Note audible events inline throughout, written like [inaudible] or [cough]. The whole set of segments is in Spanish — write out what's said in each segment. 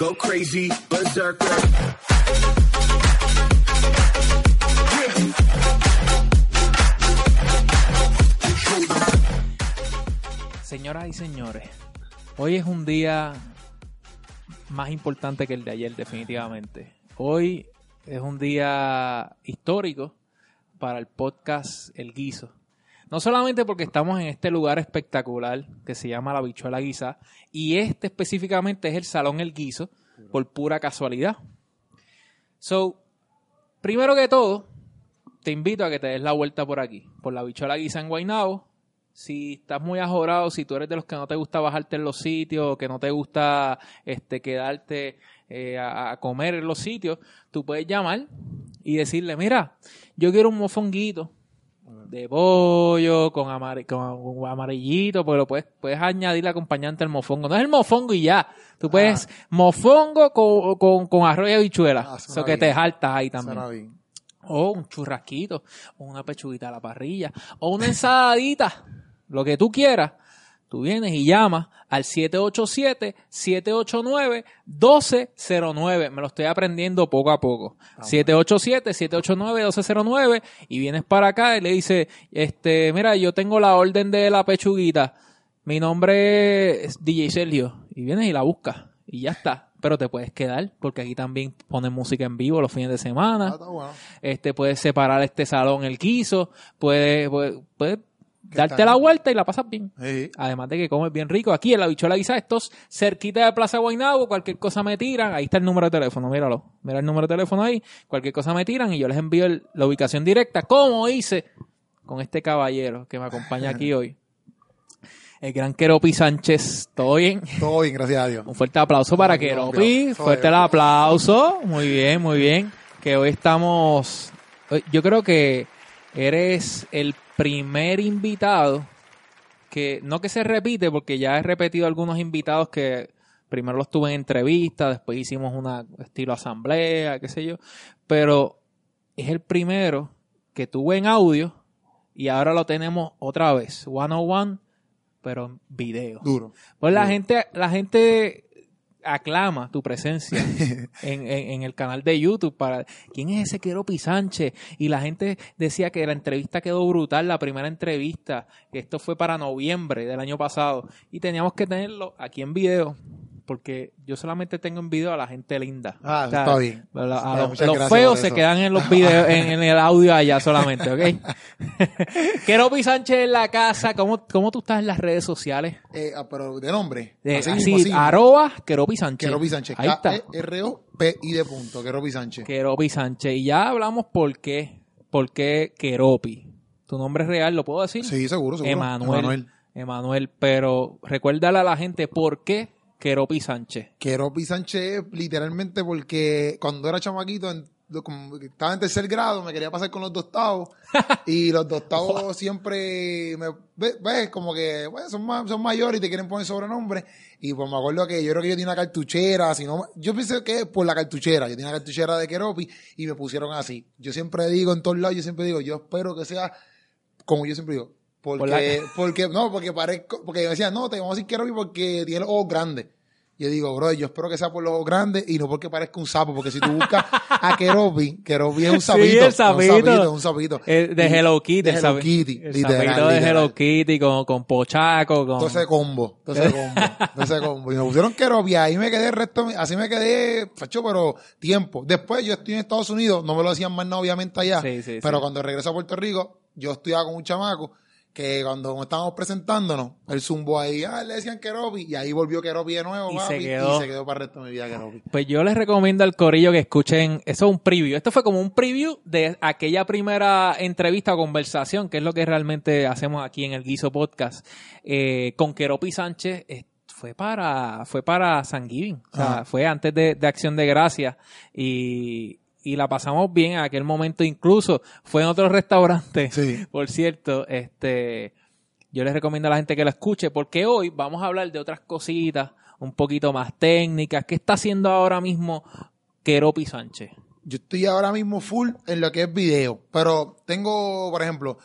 Go crazy, berserker. Señoras y señores, hoy es un día más importante que el de ayer, definitivamente. Hoy es un día histórico para el podcast El Guiso. No solamente porque estamos en este lugar espectacular que se llama La Bichuela Guisa, y este específicamente es el Salón El Guiso, por pura casualidad. So, primero que todo, te invito a que te des la vuelta por aquí, por La Bichuela Guisa en Guaynabo. Si estás muy ajorado, si tú eres de los que no te gusta bajarte en los sitios, que no te gusta este, quedarte eh, a, a comer en los sitios, tú puedes llamar y decirle, mira, yo quiero un mofonguito de pollo, con, amar- con amarillito, porque lo puedes, puedes añadir la acompañante al mofongo. No es el mofongo y ya. Tú puedes mofongo con, con, con arroz y habichuela. Ah, Eso que te jaltas ahí también. Suena bien. O un churrasquito, o una pechuguita a la parrilla, o una ensaladita, lo que tú quieras. Tú vienes y llamas al 787-789-1209. Me lo estoy aprendiendo poco a poco. 787-789-1209 y vienes para acá y le dices, este, mira, yo tengo la orden de la pechuguita. Mi nombre es DJ Sergio. Y vienes y la buscas. Y ya está. Pero te puedes quedar porque aquí también ponen música en vivo los fines de semana Ah, bueno. este puedes separar este salón el quiso, puedes, puedes, puedes darte la vuelta y la pasas bien. Sí. Además de que comes bien rico. Aquí en la bichola guisa, estos cerquita de Plaza Guaynabo, cualquier cosa me tiran. Ahí está el número de teléfono, míralo. Mira el número de teléfono ahí. Cualquier cosa me tiran y yo les envío el- la ubicación directa, como hice con este caballero que me acompaña aquí [laughs] hoy. El gran Keropi Sánchez. ¿Todo bien? Todo bien, gracias a Dios. Un fuerte aplauso para. Joder. Fuerte el aplauso. Muy bien, muy bien. Que hoy estamos. Yo creo que eres el primer invitado que no que se repite, porque ya he repetido algunos invitados que primero los tuve en entrevista, después hicimos una estilo asamblea, qué sé yo, pero es el primero que tuve en audio y ahora lo tenemos otra vez, 101, pero en video. Duro. Pues la Duro. gente, la gente aclama tu presencia [laughs] en, en- en el canal de YouTube para quién es ese Keropi Sánchez y la gente decía que la entrevista quedó brutal la primera entrevista que esto fue para noviembre del año pasado y teníamos que tenerlo aquí en video porque yo solamente tengo en video a la gente linda Ah, eso está bien. a los- a feos se quedan en los videos en, en el audio allá solamente ¿ok? [laughs] Keropi Sánchez en la casa ¿cómo, ¿cómo tú estás en las redes sociales? Eh, ah, pero de nombre. De- así, así, mismo, así. arroba Keropi Sánchez. Keropi Sánchez. Ahí está. K-E-R-O-P-I de punto. Keropi Sánchez. Keropi Sánchez. Y ya hablamos por qué. ¿Por qué Keropi? Tu nombre real, ¿lo puedo decir? Sí, seguro, seguro. Emanuel. Emanuel. Pero recuérdale a la gente por qué Keropi Sánchez. Keropi Sánchez, literalmente porque cuando era chamaquito, en- como estaba en tercer grado, me quería pasar con los dostados. [laughs] y los dostados siempre, me, ve- ves, como que bueno, son, ma- son mayores y te quieren poner sobrenombre. Y pues me acuerdo que yo creo que yo tenía una cartuchera, si no, yo pensé que por la cartuchera, yo tenía una cartuchera de Keropi y me pusieron así. Yo siempre digo en todos lados, yo siempre digo, yo espero que sea como yo siempre digo. Porque, porque, no, porque parezco, porque me decían, no, te vamos a decir Keropi porque tiene los ojos grandes. Yo digo, bro, yo espero que sea por los ojos grandes y no porque parezca un sapo, porque si tú buscas a [laughs] Keropi, Keropi es un sapito. Sí, el es sapito. Un sapito, es un sapito. Eh, de Y- Hello Kitty. De el Hello Kitty, El literal, sapito de literal. Hello Kitty con, con Pochaco. Con... Todo ese combo, todo ese combo, [laughs] todo ese combo. Y me pusieron Keropi, ahí me quedé el resto, así me quedé, facho, pero tiempo. Después yo estoy en Estados Unidos, no me lo decían más nada, obviamente allá. Sí, sí, pero sí. cuando regreso a Puerto Rico, yo estudiaba con un chamaco que cuando estábamos presentándonos, él zumbó ahí, ah, le decían Keropi, y ahí volvió Keropi de nuevo, Y papi, se quedó. y se quedó para el resto de mi vida Keropi. Pues yo les recomiendo al corillo que escuchen, eso es un preview, esto fue como un preview de aquella primera entrevista o conversación, que es lo que realmente hacemos aquí en el Guiso Podcast, eh, con Keropi Sánchez, eh, fue para, fue para San Giving, o sea, fue antes de, de Acción de Gracia y, y la pasamos bien en aquel momento, incluso fue en otro restaurante, Sí. [laughs] por cierto, este, yo les recomiendo a la gente que lo escuche porque hoy vamos a hablar de otras cositas un poquito más técnicas. ¿Qué está haciendo ahora mismo Keropi Sánchez? Yo estoy ahora mismo full en lo que es video, pero tengo, por ejemplo,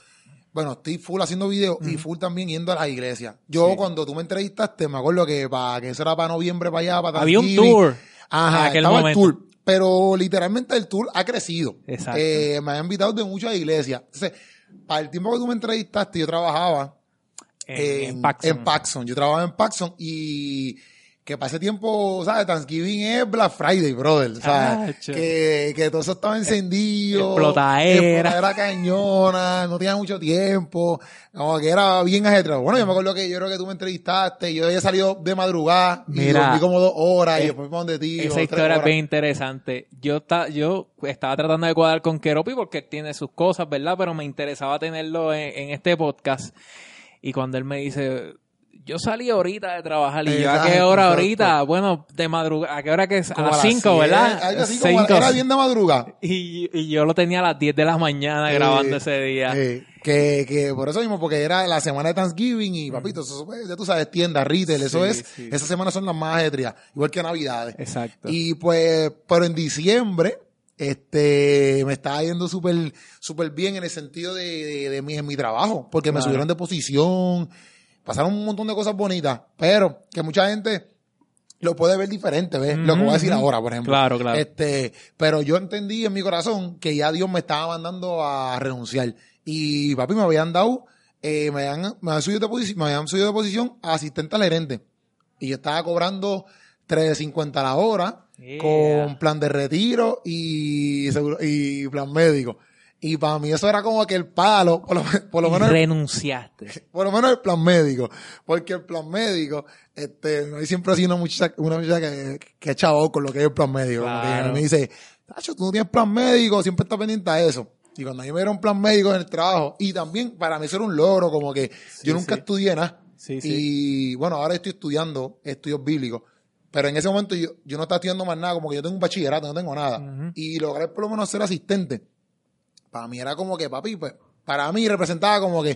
bueno, estoy full haciendo video y full también yendo a las iglesias. Yo Sí. cuando tú me entrevistaste, me acuerdo que para que eso era para noviembre, para allá, para Había un tour. Ajá, aquel estaba momento. el tour. Pero literalmente el tour ha crecido. Exacto. Eh, me han invitado de muchas iglesias. Entonces, para el tiempo que tú me entrevistaste, yo trabajaba En, en Paxson. en Paxson. Yo trabajaba en Paxson y que para ese tiempo, ¿sabes? Thanksgiving es Black Friday, brother. ¿sabes? Chacho. Que, que todo eso estaba encendido. Explotadera. Explotadera cañona, no tenía mucho tiempo. Como que era bien ajetreado. Bueno, yo me acuerdo que yo creo que tú me entrevistaste, yo había salido de madrugada y Mira, dormí como dos horas y eh, después me donde ti. Esa historia es bien interesante. Yo, ta- yo estaba tratando de cuadrar con Keropi porque él tiene sus cosas, ¿verdad? Pero me interesaba tenerlo en, en este podcast. Y cuando él me dice, yo salí ahorita de trabajar y yo, ¿a qué hora exacto. ahorita? Bueno, de madrugada, ¿a qué hora que es? A Como las las 5, siete, ¿verdad? Así como Cinco. era bien de madrugada. [laughs] Y, y yo lo tenía a las 10 de la mañana grabando ese día. Eh, que, que por eso mismo, porque era la semana de Thanksgiving y papito, eso, pues, ya tú sabes, tiendas, retail, eso Sí, es, sí. esas semanas son las más ajetreadas, igual que Navidades. Exacto. Y pues, pero en diciembre, este, me estaba yendo súper, súper bien en el sentido de, de, de mi, en mi trabajo, porque me subieron de posición, pasaron un montón de cosas bonitas, pero que mucha gente lo puede ver diferente, ¿ves? Lo que voy a decir ahora, por ejemplo. Claro, claro. Este, pero yo entendí en mi corazón que ya Dios me estaba mandando a renunciar. Y papi, me habían dado, eh, me habían, me habían subido de posición, me habían subido de posición a asistente al gerente. Y yo estaba cobrando 3.50 a la hora, Yeah. con plan de retiro y seguro, y plan médico. Y para mí eso era como que el palo, por lo, por lo Y menos renunciaste. [laughs] por lo menos el plan médico. Porque el plan médico, este, mí siempre sido una muchacha, una muchacha que, que es chavo con lo que es el plan médico. Como que Claro. me dice, Tacho, tú no tienes plan médico, siempre estás pendiente a eso. Y cuando a mí me dieron plan médico en el trabajo, y también para mí eso era un logro, como que Sí, yo nunca sí. estudié nada. Sí, sí. Y bueno, ahora estoy estudiando estudios bíblicos. Pero en ese momento yo, yo no estaba estudiando más nada, como que yo tengo un bachillerato, no tengo nada. Y lograr por lo menos ser asistente, para mí era como que, papi, pues, para mí representaba como que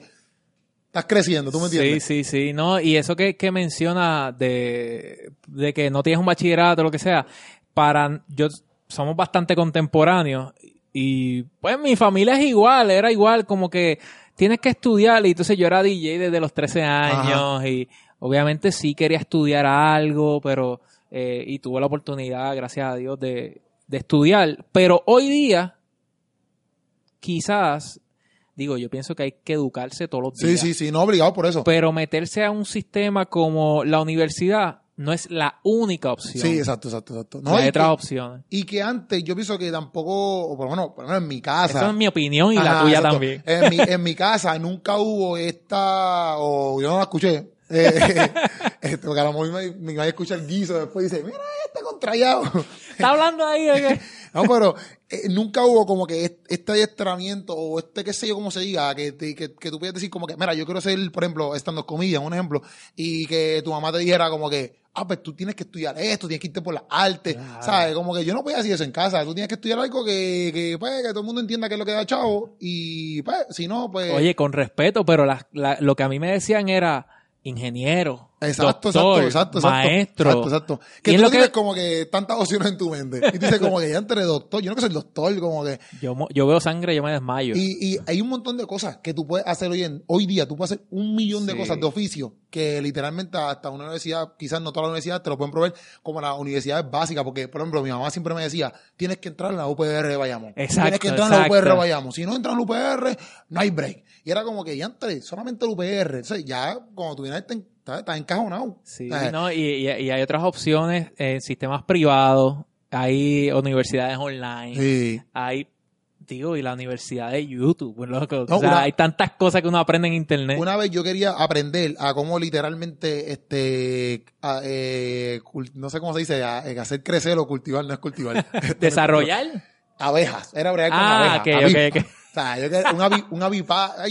estás creciendo, ¿tú me entiendes? Sí, sí, sí. No, y eso que, que menciona de, de que no tienes un bachillerato lo que sea, para yo somos bastante contemporáneos y pues mi familia es igual, era igual, como que tienes que estudiar y entonces yo era DJ desde los 13 años y obviamente sí quería estudiar algo, pero eh, y tuve la oportunidad, gracias a Dios, de, de estudiar, pero hoy día quizás digo, yo pienso que hay que educarse todos los Sí, días. sí, sí, no obligado por eso. Pero meterse a un sistema como la universidad no es la única opción. Sí, exacto, exacto, exacto. No, hay otras que, opciones. y que antes yo pienso que tampoco, o por lo menos, por lo menos en mi casa. Esa es mi opinión y la tuya exacto. también. En mi, en mi [laughs] casa nunca hubo esta, o yo no la escuché. [laughs] Eh, este, porque a lo mejor mi, mi madre escucha el guiso después dice, mira este contrallado. [laughs] Está hablando ahí que... [laughs] No, pero eh, nunca hubo como que est- este adiestramiento o este, qué sé yo, cómo se diga, que, te- que, que tú puedes decir como que, mira, yo quiero ser, por ejemplo, estando comida, un ejemplo, y que tu mamá te dijera como que, ah, pues tú tienes que estudiar esto, tienes que irte por las artes, Claro. ¿sabes? Como que yo no podía decir eso en casa, tú tienes que estudiar algo que, que, pues, que todo el mundo entienda qué es lo que da chavo, y pues, si no, pues... Oye, con respeto, pero la- la- lo que a mí me decían era ingeniero, Exacto, doctor, exacto, exacto, exacto. maestro. Exacto, exacto. Que tú lo no tienes que- como que tantas opciones en tu mente. Y tú dices como que ya entre doctor, yo no que soy doctor, como que... Yo, yo veo sangre, yo me desmayo. Y, y hay un montón de cosas que tú puedes hacer hoy en hoy día. Tú puedes hacer un millón de cosas de oficio que literalmente hasta una universidad, quizás no toda la universidad, te lo pueden proveer como las universidades básicas. Porque, por ejemplo, mi mamá siempre me decía, tienes que entrar en la UPR de Bayamón. Exacto, Tienes que entrar en la. UPR de Bayamón. Si no entras en la UPR, no hay break. Y era como que ya entré, solamente el UPR. Entonces ya, cuando tú vienes, estás estás encajonado. Sí, Eh, no, y, y- y hay otras opciones en sistemas privados, hay universidades online, sí. hay, digo, y la universidad de YouTube, pues, loco. No, o sea, una- hay tantas cosas que uno aprende en internet. Una vez yo quería aprender a cómo literalmente, este, a, eh, no sé cómo se dice, a, a hacer crecer o cultivar, [laughs] no es cultivar. Desarrollar. abejas, era bregar con Ah, abejas. ok, avispas. ok, ok. O sea, yo quería un, avi, un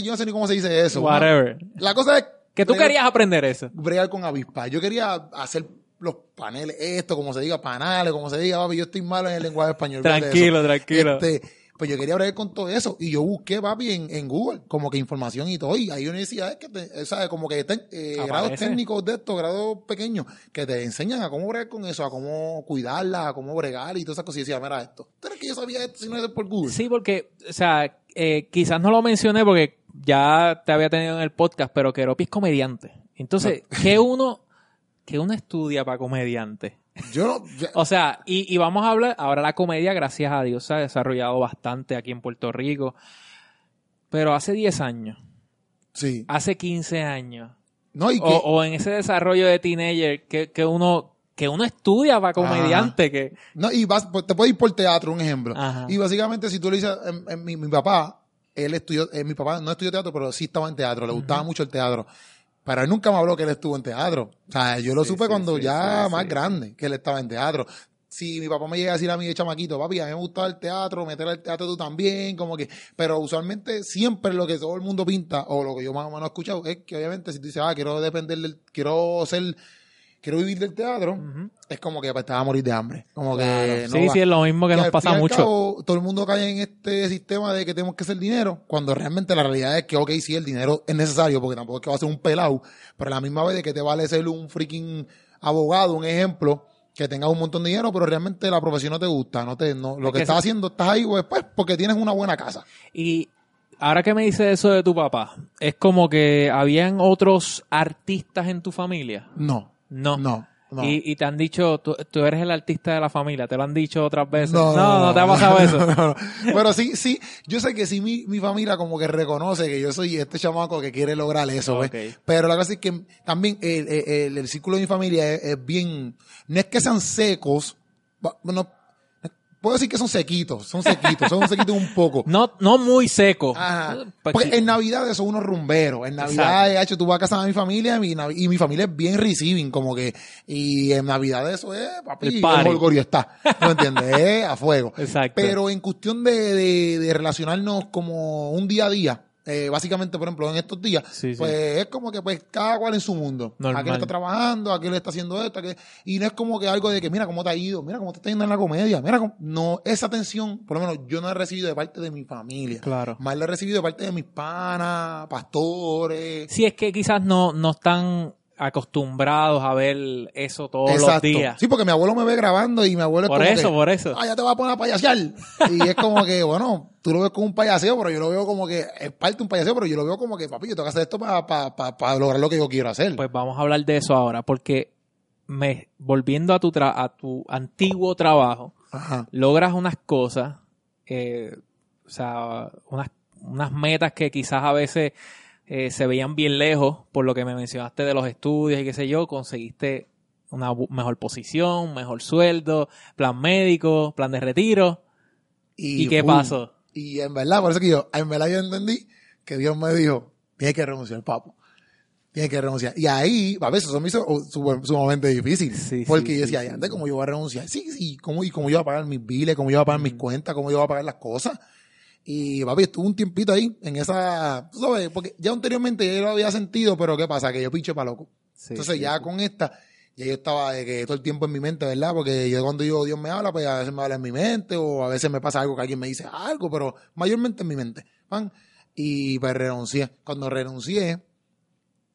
yo no sé ni cómo se dice eso. Una- Whatever. la cosa es Que tú querías aprender eso. bregar con avispas. Yo quería hacer los paneles, esto, como se diga, panales, como se diga, papi, yo estoy malo en el lenguaje español. Tranquilo, tranquilo. Este, pues yo quería bregar con todo eso y yo busqué, papi, en, en Google, como que información y todo. Y hay universidades que te, ¿sabes? Como que eh, grados técnicos de estos, grados pequeños, que te enseñan a cómo bregar con eso, a cómo cuidarla, a cómo bregar y todas esas cosas. Y decía, mira esto. ¿Tú crees que yo sabía esto si no es por Google? Sí, porque, o sea, eh, quizás no lo mencioné porque ya te había tenido en el podcast, pero Keropi es comediante. Entonces, ¿qué uno, qué uno estudia para comediante? Yo O sea, y, y vamos a hablar, ahora la comedia, gracias a Dios, se ha desarrollado bastante aquí en Puerto Rico. Pero hace 10 años, sí. hace 15 años, No, y o, o en ese desarrollo de teenager que, que uno que uno estudia para comediante, que No, y vas, pues, te puedes ir por teatro, un ejemplo. Ajá. Y básicamente, si tú le dices, em, em, mi, mi papá, él estudió, eh, mi papá no estudió teatro, pero sí estaba en teatro, le gustaba mucho el teatro. Pero él nunca me habló que él estuvo en teatro. O sea, yo lo Sí, supe sí, cuando sí, ya más grande, que él estaba en teatro. Si mi papá me llega a decir a mí de chamaquito, papi, a mí me gustaba el teatro, meter al teatro tú también, como que, pero usualmente siempre lo que todo el mundo pinta, o lo que yo más o menos he escuchado, es que obviamente si tú dices, ah, quiero depender del, quiero ser, quiero vivir del teatro, es como que pues, te vas a morir de hambre. Como que no sí, va- sí, es lo mismo que que nos pasa mucho. cabo, todo el mundo cae en este sistema de que tenemos que hacer dinero, cuando realmente la realidad es que, ok, sí, el dinero es necesario, porque tampoco es que va a ser un pelado, pero a la misma vez de que te vale ser un freaking abogado, un ejemplo, que tengas un montón de dinero, pero realmente la profesión no te gusta, no te, no, lo Es que que estás haciendo, estás ahí, pues, pues, porque tienes una buena casa. Y ahora que me dices eso de tu papá, es como que habían otros artistas en tu familia. No, No. no, no. Y, y te han dicho, tú, tú eres el artista de la familia, te lo han dicho otras veces. No, No, no, te ha pasado no, eso. no, no. Pero sí, sí, yo sé que sí mi, mi familia como que reconoce que yo soy este chamaco que quiere lograr eso, ¿ves? Ok. Pero la cosa es que también el, el- el círculo de mi familia es, es bien, no es que sean secos, bueno, puedo decir que son sequitos, son sequitos, son sequitos un poco. [laughs] No, no muy seco. Ajá. Pues Porque en Navidad son unos rumberos. En Navidad, de hecho, tú vas a casa de mi familia mi, y mi familia es bien receiving, como que, y en Navidad eso es, papi, El holgorio está. ¿No entiendes? Es a fuego. [laughs] Exacto. Pero en cuestión de, de, de relacionarnos como un día a día, eh, básicamente, por ejemplo, en estos días, Sí, sí. pues es como que pues cada cual en su mundo. Normal. Aquel está trabajando, aquel está haciendo esto, aquel- y no es como que algo de que mira cómo te ha ido, mira cómo te está yendo en la comedia, mira cómo, no, esa atención, por lo menos yo no he recibido de parte de mi familia. Claro. Más la he recibido de parte de mis panas, pastores. Sí, es que quizás no, no están acostumbrados a ver eso todos los días. Sí, porque mi abuelo me ve grabando y mi abuelo es por como eso, que, por eso. ah, ya te vas a poner a payasear. Y es como que, bueno, tú lo ves como un payaseo, pero yo lo veo como que es parte de un payaseo, pero yo lo veo como que, papi, yo tengo que hacer esto para lograr lo que yo quiero hacer. Pues vamos a hablar de eso ahora, porque me, volviendo a tu, tra- a tu antiguo trabajo, Ajá. logras unas cosas, eh, o sea, unas, unas metas que quizás a veces eh, se veían bien lejos, por lo que me mencionaste de los estudios y qué sé yo, conseguiste una mejor posición, mejor sueldo, plan médico, plan de retiro. ¿Y, qué uh, pasó? Y en verdad, por eso que yo, en verdad yo entendí que Dios me dijo, tienes que renunciar, papo. Tienes que renunciar. Y ahí, a veces eso me hizo su- sumamente difícil. Sí, porque sí, yo decía, sí, "Ay, sí, ande, sí. ¿cómo yo voy a renunciar? Sí, sí, ¿cómo, y cómo yo voy a pagar mis biles, cómo yo voy a pagar mis cuentas, cómo yo voy a pagar las cosas. Y papi, estuve un tiempito ahí en esa, tú sabes, porque ya anteriormente yo lo había sentido, pero ¿qué pasa? Que yo pinche para loco. Sí, Entonces sí, ya sí. con esta, ya yo estaba de que todo el tiempo en mi mente, ¿verdad? Porque yo cuando yo, Dios me habla, pues a veces me habla en mi mente o a veces me pasa algo que alguien me dice algo, pero mayormente en mi mente. ¿van? Y pues renuncié. Cuando renuncié,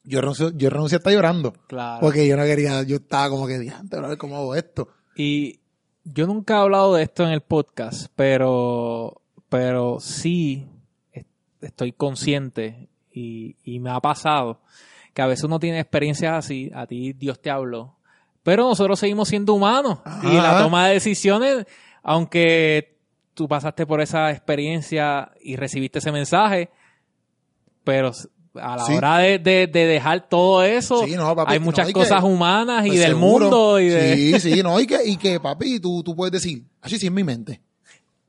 yo renuncié, yo renuncié hasta llorando. Claro. Porque yo no quería, yo estaba como que, diante, a ver cómo hago esto. Y yo nunca he hablado de esto en el podcast, pero, pero sí est- estoy consciente y, y me ha pasado que a veces uno tiene experiencias así, a ti Dios te habló, pero nosotros seguimos siendo humanos Ajá. y la toma de decisiones, aunque tú pasaste por esa experiencia y recibiste ese mensaje, pero a la Sí. hora de, de- de dejar todo eso, Sí, no, papi, hay no, muchas que- cosas humanas y Pues del seguro. mundo y de... Sí, [laughs] sí, no, y que, y que papi, tú, tú puedes decir, así sí en mi mente.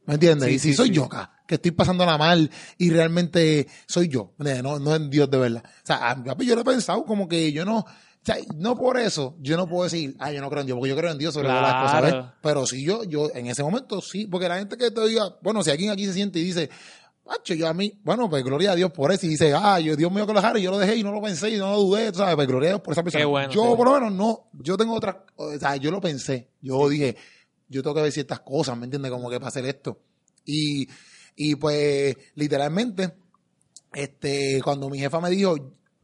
¿Me entiendes? Sí, y si sí, soy sí. yo acá, que estoy pasándola mal y realmente soy yo, no, no es Dios de verdad. O sea, a- papi, yo lo he pensado como que yo no, o sea, no por eso, yo no puedo decir, ah, yo no creo en Dios, porque yo creo en Dios sobre todas las cosas. Pero si yo, yo, en ese momento sí, porque la gente que te diga, bueno, si alguien aquí se siente y dice, Macho, yo a mí, bueno, pues gloria a Dios por eso. Y dice, ah, yo, Dios mío que lo y yo lo dejé y no lo pensé y no lo dudé, ¿sabes? Pues gloria a Dios por esa persona. Qué bueno, yo, por lo menos, no, yo tengo otras, o sea, yo lo pensé. Yo dije, yo tengo que ver ciertas cosas, ¿me entiendes? Como que para hacer esto. Y, y pues, literalmente, este, cuando mi jefa me dijo,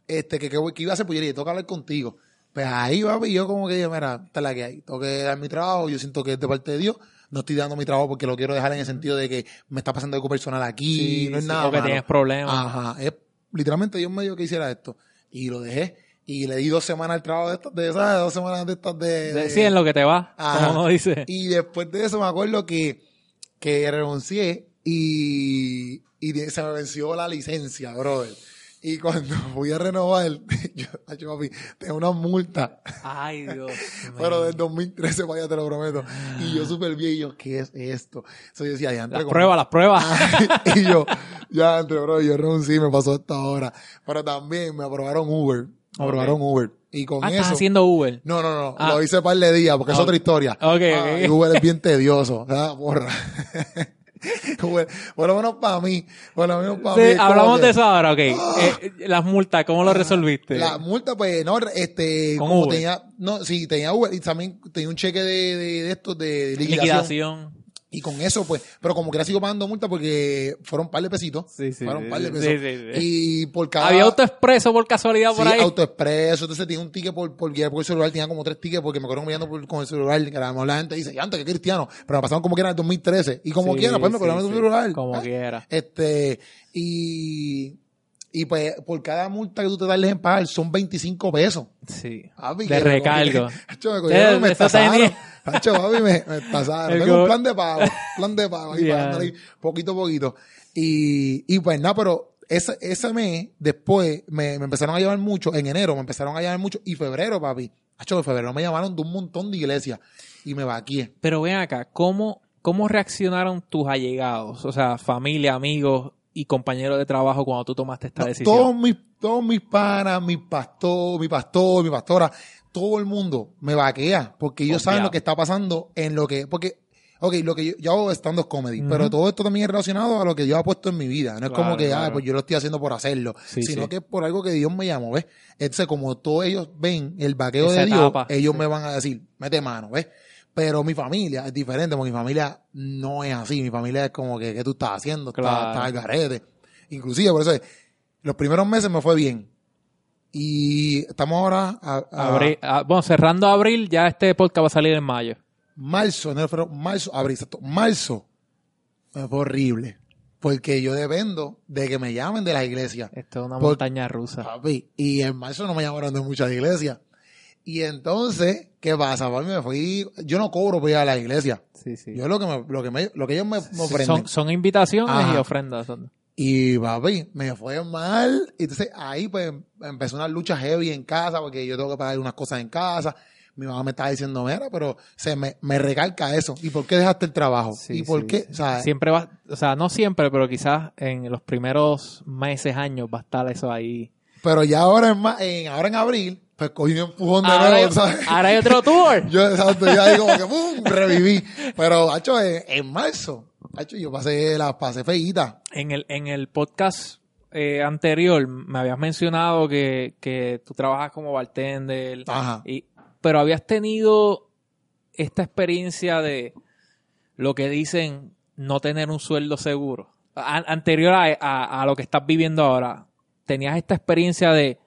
este, que, que, que iba a hacer, pues yo le dije, tengo que hablar contigo. Pues ahí va, y yo como que, mira, esta es la que hay. Tengo que dar mi trabajo, yo siento que es de parte de Dios. No estoy dando mi trabajo porque lo quiero dejar en el sentido de que me está pasando algo personal aquí, Sí, no es sí, nada malo. tienes problemas. Ajá, es, literalmente Dios me dijo que hiciera esto. Y lo dejé. Y le di dos semanas al trabajo de estas, de esas, dos semanas de estas de... De- Sí, en lo que te va, Ajá. como uno dice. Y después de eso me acuerdo que, que renuncié y, y se me venció la licencia, brother. Y cuando [laughs] fui a renovar, [laughs] yo, ay, papi, tengo una multa, Ay, [laughs] Dios. pero del 2013 para allá te lo prometo. Y yo súper bien, y yo, ¿qué es esto? Eso yo decía, ya Las pruebas, las pruebas. y yo, ya entre, bro, yo renuncié y me pasó esta hora. Pero también me aprobaron Uber. Me Uber. Y con Ah, eso. estás haciendo Uber. No, no, no. Ah. Lo hice par de días porque es Ok. otra historia. Ok, Ah, y Uber es bien [laughs] tedioso. Ah, porra. [laughs] Uber, por lo menos para mí. Por lo menos para Sí, mí. hablamos que de eso ahora, ok. [gasps] Eh, eh, las multas, ¿cómo lo resolviste? La multa, pues, no, este, Con como Uber. tenía, no, sí, tenía Uber y también tenía un cheque de, de, de estos de liquidación. Liquidación. Y con eso, pues, pero como que era sigo pagando multa porque fueron un par de pesitos. Sí, sí, Fueron un par de sí, pesos. sí, sí. Y por cada. ¿Había autoexpreso por casualidad por Sí, ahí? autoexpreso, entonces tenía un ticket por, por guiar por el celular, tenía como tres tickets porque me acuerdo mirando por, con el celular, que la, la gente dice, ya antes que cristiano, pero me pasaron como que era en el 2013, y como Sí, quiera, pues me sí, cobraron sí. el celular. Como ¿eh? quiera. Este, y, y pues por cada multa que tú te tardes en pagar son 25 pesos. Sí. Papi, de que me recargo. cogieron- [laughs] Hacho, me cogieron, me tasaron. tenía- Hacho, papi, me, me tasaron. [laughs] El Tengo go- un plan de pago, plan de pago, ahí [laughs] Ya. pagándole ahí poquito a poquito. Y, y pues nada, pero ese, ese mes, después, me, me empezaron a llevar mucho, en enero me empezaron a llevar mucho, y febrero, papi. Hacho, en febrero me llamaron de un montón de iglesias, y me vaqué. Pero ven acá, ¿cómo, ¿cómo reaccionaron tus allegados? O sea, familia, amigos y compañeros de trabajo cuando tú tomaste esta No, decisión. todos mis, todos mis panas, mi pastor, mi pastor, mi pastora, todo el mundo me vaquea porque ellos saben lo que está pasando en lo que, porque, ok, lo que yo, yo hago stand-up comedy, pero todo esto también es relacionado a lo que yo he puesto en mi vida. No es como Claro, que, ah, claro. pues yo lo estoy haciendo por hacerlo, Sí, sino sí. que es por algo que Dios me llamó, ¿ves? Entonces, como todos ellos ven el vaqueo Esa de Dios, etapa, ellos sí. me van a decir, mete mano, ¿ves? Pero mi familia es diferente, porque mi familia no es así. Mi familia es como que, ¿qué tú estás haciendo? Estás- Claro. Estás al garete. Inclusive, por eso es, los primeros meses me fue bien. Y estamos ahora a, a Abril- ah, bueno, cerrando abril, ya este podcast va a salir en mayo. marzo, enero, febrero, marzo, abril, exacto. Marzo fue horrible. Porque yo dependo de que me llamen de las iglesias. Esto es una montaña rusa. Papi, y en marzo no me llamaron de muchas iglesias. Y entonces, ¿qué pasa? Papi, me fui, yo no cobro por ir a la iglesia. Sí, sí. Yo lo que me, lo que me, lo que ellos me, me ofrenden. son, son invitaciones Ajá. y ofrendas. son- Y papi, me fue mal. Y entonces ahí pues empezó una lucha heavy en casa porque yo tengo que pagar unas cosas en casa. Mi mamá me estaba diciendo, mira, pero se me, me recalca eso. ¿Y por qué dejaste el trabajo? Sí, ¿Y por sí, qué? sí. O sea, Siempre va, o sea, no siempre, pero quizás en los primeros meses, años va a estar eso ahí. pero ya ahora en, en, ahora en abril, pues cogí un empujón de Ahora, nuevo, hay, ¿sabes? ahora hay otro tour. [laughs] Yo, exacto, como que ¡pum! reviví. Pero, hacho, en, en marzo, hacho, yo pasé las pasé feitas. En el, en el podcast eh, anterior me habías mencionado que, que tú trabajas como bartender, Ajá. y, pero habías tenido esta experiencia de lo que dicen no tener un sueldo seguro. A- anterior a, a- a lo que estás viviendo ahora, tenías esta experiencia de,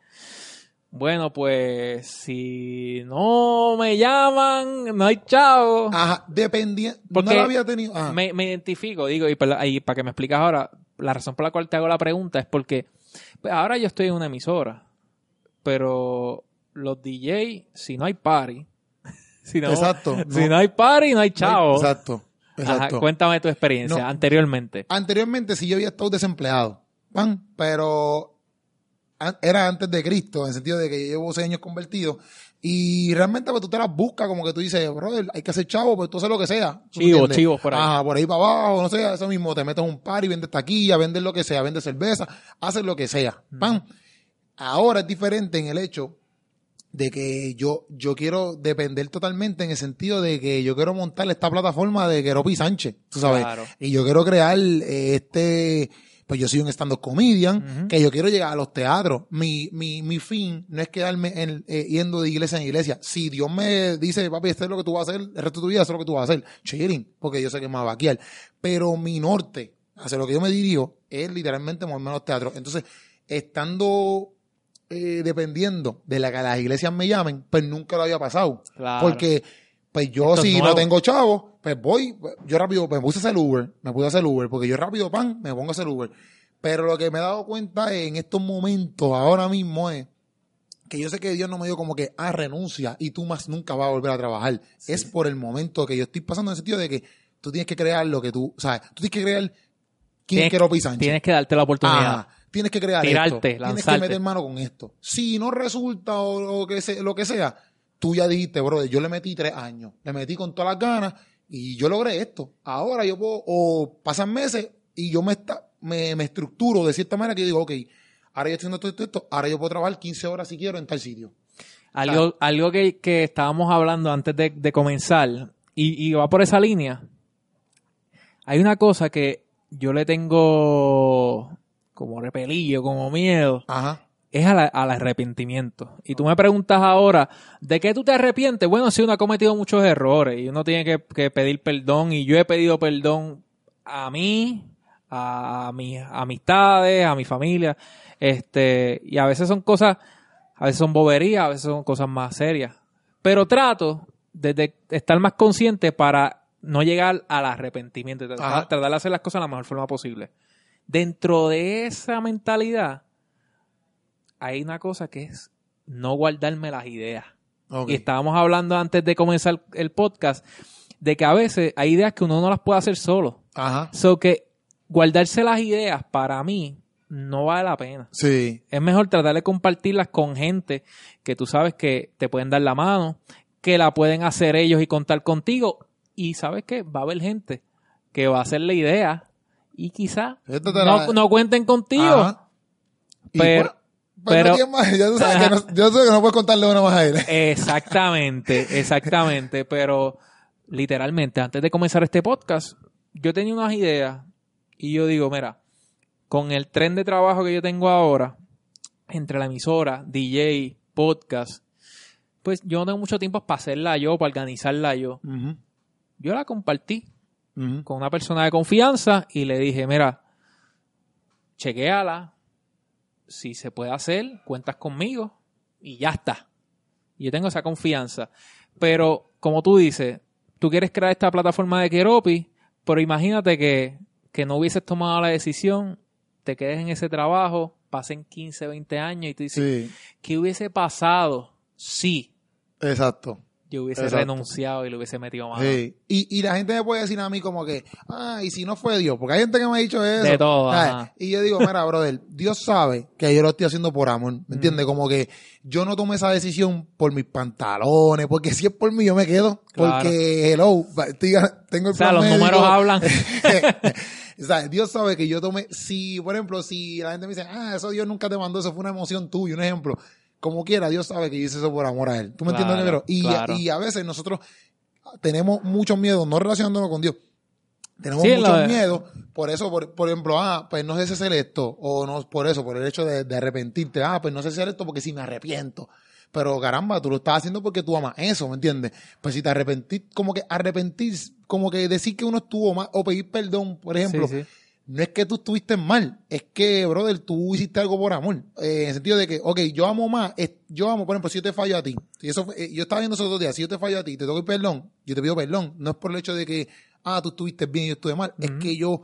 bueno, pues si no me llaman, no hay chavo. Ajá, dependiendo. No Porque lo había tenido. Ajá. me, me identifico, digo, y para, y para que me explicas ahora, la razón por la cual te hago la pregunta es porque pues, ahora yo estoy en una emisora, pero los DJ, si no hay party, [laughs] si no, Exacto, si no. no hay party, no hay chavo. Exacto. Ajá, Exacto. cuéntame tu experiencia No. anteriormente. Anteriormente sí yo había estado desempleado, pan, pero era antes de Cristo, en el sentido de que llevo seis años convertido. Y realmente pues tú te las buscas, como que tú dices, brother, hay que hacer chavo, pues tú haces lo que sea. ¿Tú Chivos, entiendes? chivos por ahí. Ajá, por ahí para abajo, no sé, eso mismo, te metes un par y vendes taquilla, vendes lo que sea, vendes cerveza, haces lo que sea. Pan. Ahora es diferente en el hecho de que yo, yo quiero depender totalmente en el sentido de que yo quiero montar esta plataforma de Keropi Sánchez, tú sabes. Claro. Y yo quiero crear eh, este, pues yo soy un stand-up comedian, que yo quiero llegar a los teatros. Mi, mi, mi fin no es quedarme en, eh, yendo de iglesia en iglesia. Si Dios me dice, papi, esto es lo que tú vas a hacer, el resto de tu vida, eso es lo que tú vas a hacer. Chilling, porque yo sé que me va a vaquear. Pero mi norte, hacia lo que yo me dirijo, es literalmente moverme a los teatros. Entonces, estando eh, dependiendo de la que las iglesias me llamen, pues nunca lo había pasado. Claro. Porque, pues yo es si no tengo chavo, pues voy, yo rápido, me puse a hacer Uber, me puse a hacer Uber, porque yo rápido, pan, me pongo a hacer Uber. Pero lo que me he dado cuenta en estos momentos, ahora mismo, es que yo sé que Dios no me dio como que, ah, renuncia y tú más nunca vas a volver a trabajar. Es por el momento que yo estoy pasando en el sentido de que tú tienes que crear lo que tú, ¿sabes? Tú tienes que crear quién Tienes- quiero Sánchez. Tienes que darte la oportunidad. Ajá, tienes que crear Tirarte, esto. Tienes que meter mano con esto. Si no resulta o, o que se- lo que sea, tú ya dijiste, brother, yo le metí tres años, le metí con todas las ganas y yo logré esto. Ahora yo puedo, o pasan meses y yo me, esta- me, me estructuro de cierta manera que yo digo, ok, ahora yo estoy haciendo esto, esto, esto, ahora yo puedo trabajar 15 horas si quiero en tal sitio. Algo, algo que, que estábamos hablando antes de, de comenzar, y, y va por esa línea. Hay una cosa que yo le tengo como repelillo, como miedo, Ajá. Es a la- al arrepentimiento. Y tú me preguntas ahora, ¿de qué tú te arrepientes? Bueno, si uno ha cometido muchos errores y uno tiene que, que pedir perdón, y yo he pedido perdón a mí, a, mis amistades, a mi familia, este, y a veces son cosas, a veces son boberías, a veces son cosas más serias. Pero trato de, de estar más consciente para no llegar al arrepentimiento, tratar, tratar de hacer las cosas de la mejor forma posible. Dentro de esa mentalidad, hay una cosa que es no guardarme las ideas. Y estábamos hablando antes de comenzar el podcast de que a veces hay ideas que uno no las puede hacer solo. Ajá. So que guardarse las ideas para mí no vale la pena. Sí. Es mejor tratar de compartirlas con gente que tú sabes que te pueden dar la mano, que la pueden hacer ellos y contar contigo. Y sabes que va a haber gente que va a hacer la idea y quizá no, la- no cuenten contigo. Ajá. Y Pero- pues, pero- más, ya tú sabes Ajá. que no, [laughs] yo sé que no puedes contarle una más a él. Exactamente, exactamente. Pero literalmente, antes de comenzar este podcast, yo tenía unas ideas y yo digo, mira, con el tren de trabajo que yo tengo ahora, entre la emisora, DJ, podcast, pues yo no tengo mucho tiempo para hacerla yo, para organizarla yo. Yo la compartí con una persona de confianza y le dije, mira, chequéala, si se puede hacer, cuentas conmigo y ya está. Yo tengo esa confianza. Pero, como tú dices, tú quieres crear esta plataforma de Keropi, pero imagínate que, que no hubieses tomado la decisión, te quedes en ese trabajo, pasen 15, 20 años y tú dices, Sí, ¿qué hubiese pasado si exacto. Yo hubiese Exacto. renunciado y le hubiese metido mano? Sí. Y, y la gente me puede decir a mí como que, ah, y si no fue Dios, porque hay gente que me ha dicho eso. De todo. Y yo digo, mira, brother, Dios sabe que yo lo estoy haciendo por amor, Mm. ¿me entiendes? Como que yo no tomé esa decisión por mis pantalones, porque si es por mí yo me quedo, Claro. porque, hello, tengo el O sea, plan los médico. números hablan. [laughs] O sea, Dios sabe que yo tomé, si, por ejemplo, si la gente me dice, ah, eso Dios nunca te mandó, eso fue una emoción tuya, un ejemplo. Como quiera, Dios sabe que yo hice eso por amor a Él. ¿Tú me Claro, entiendes, negro? Y, claro. y a veces nosotros tenemos mucho miedo, no relacionándonos con Dios. Tenemos Sí, mucho lo de- miedo, por eso, por, por ejemplo, ah, pues no sé si hacer esto, o no, por eso, por el hecho de, de arrepentirte, ah, pues no sé si hacer esto porque si me arrepiento. Pero caramba, tú lo estás haciendo porque tú amas eso, ¿me entiendes? Pues si te arrepentís, como que arrepentir, como que decir que uno estuvo mal, o pedir perdón, por ejemplo, Sí, sí. No es que tú estuviste mal, es que, brother, tú hiciste algo por amor. Eh, en el sentido de que, ok, yo amo más, es- yo amo, por ejemplo, si yo te fallo a ti, si eso eh, yo estaba viendo esos dos días, si yo te fallo a ti, te doy perdón, yo te pido perdón, no es por el hecho de que, ah, tú estuviste bien y yo estuve mal, es que yo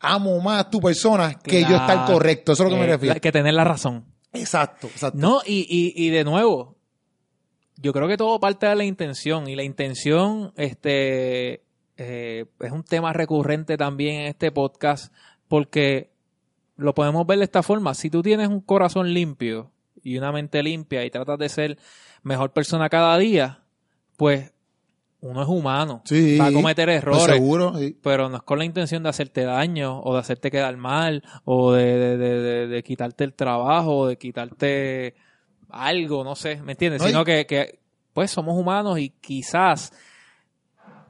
amo más a tu persona que yo estar correcto, eso es lo que me Eh, refiero. Que tener la razón. Exacto, exacto. No, y, y, y de nuevo, yo creo que todo parte de la intención. Y la intención, este, eh, es un tema recurrente también en este podcast, porque lo podemos ver de esta forma. Si tú tienes un corazón limpio y una mente limpia y tratas de ser mejor persona cada día, pues uno es humano. Sí. Va a cometer Pues errores seguro, sí. pero no es con la intención de hacerte daño o de hacerte quedar mal o de, de, de- de- de quitarte el trabajo o de quitarte algo, no sé, ¿me entiendes? No, y- Sino que, que, pues somos humanos y quizás,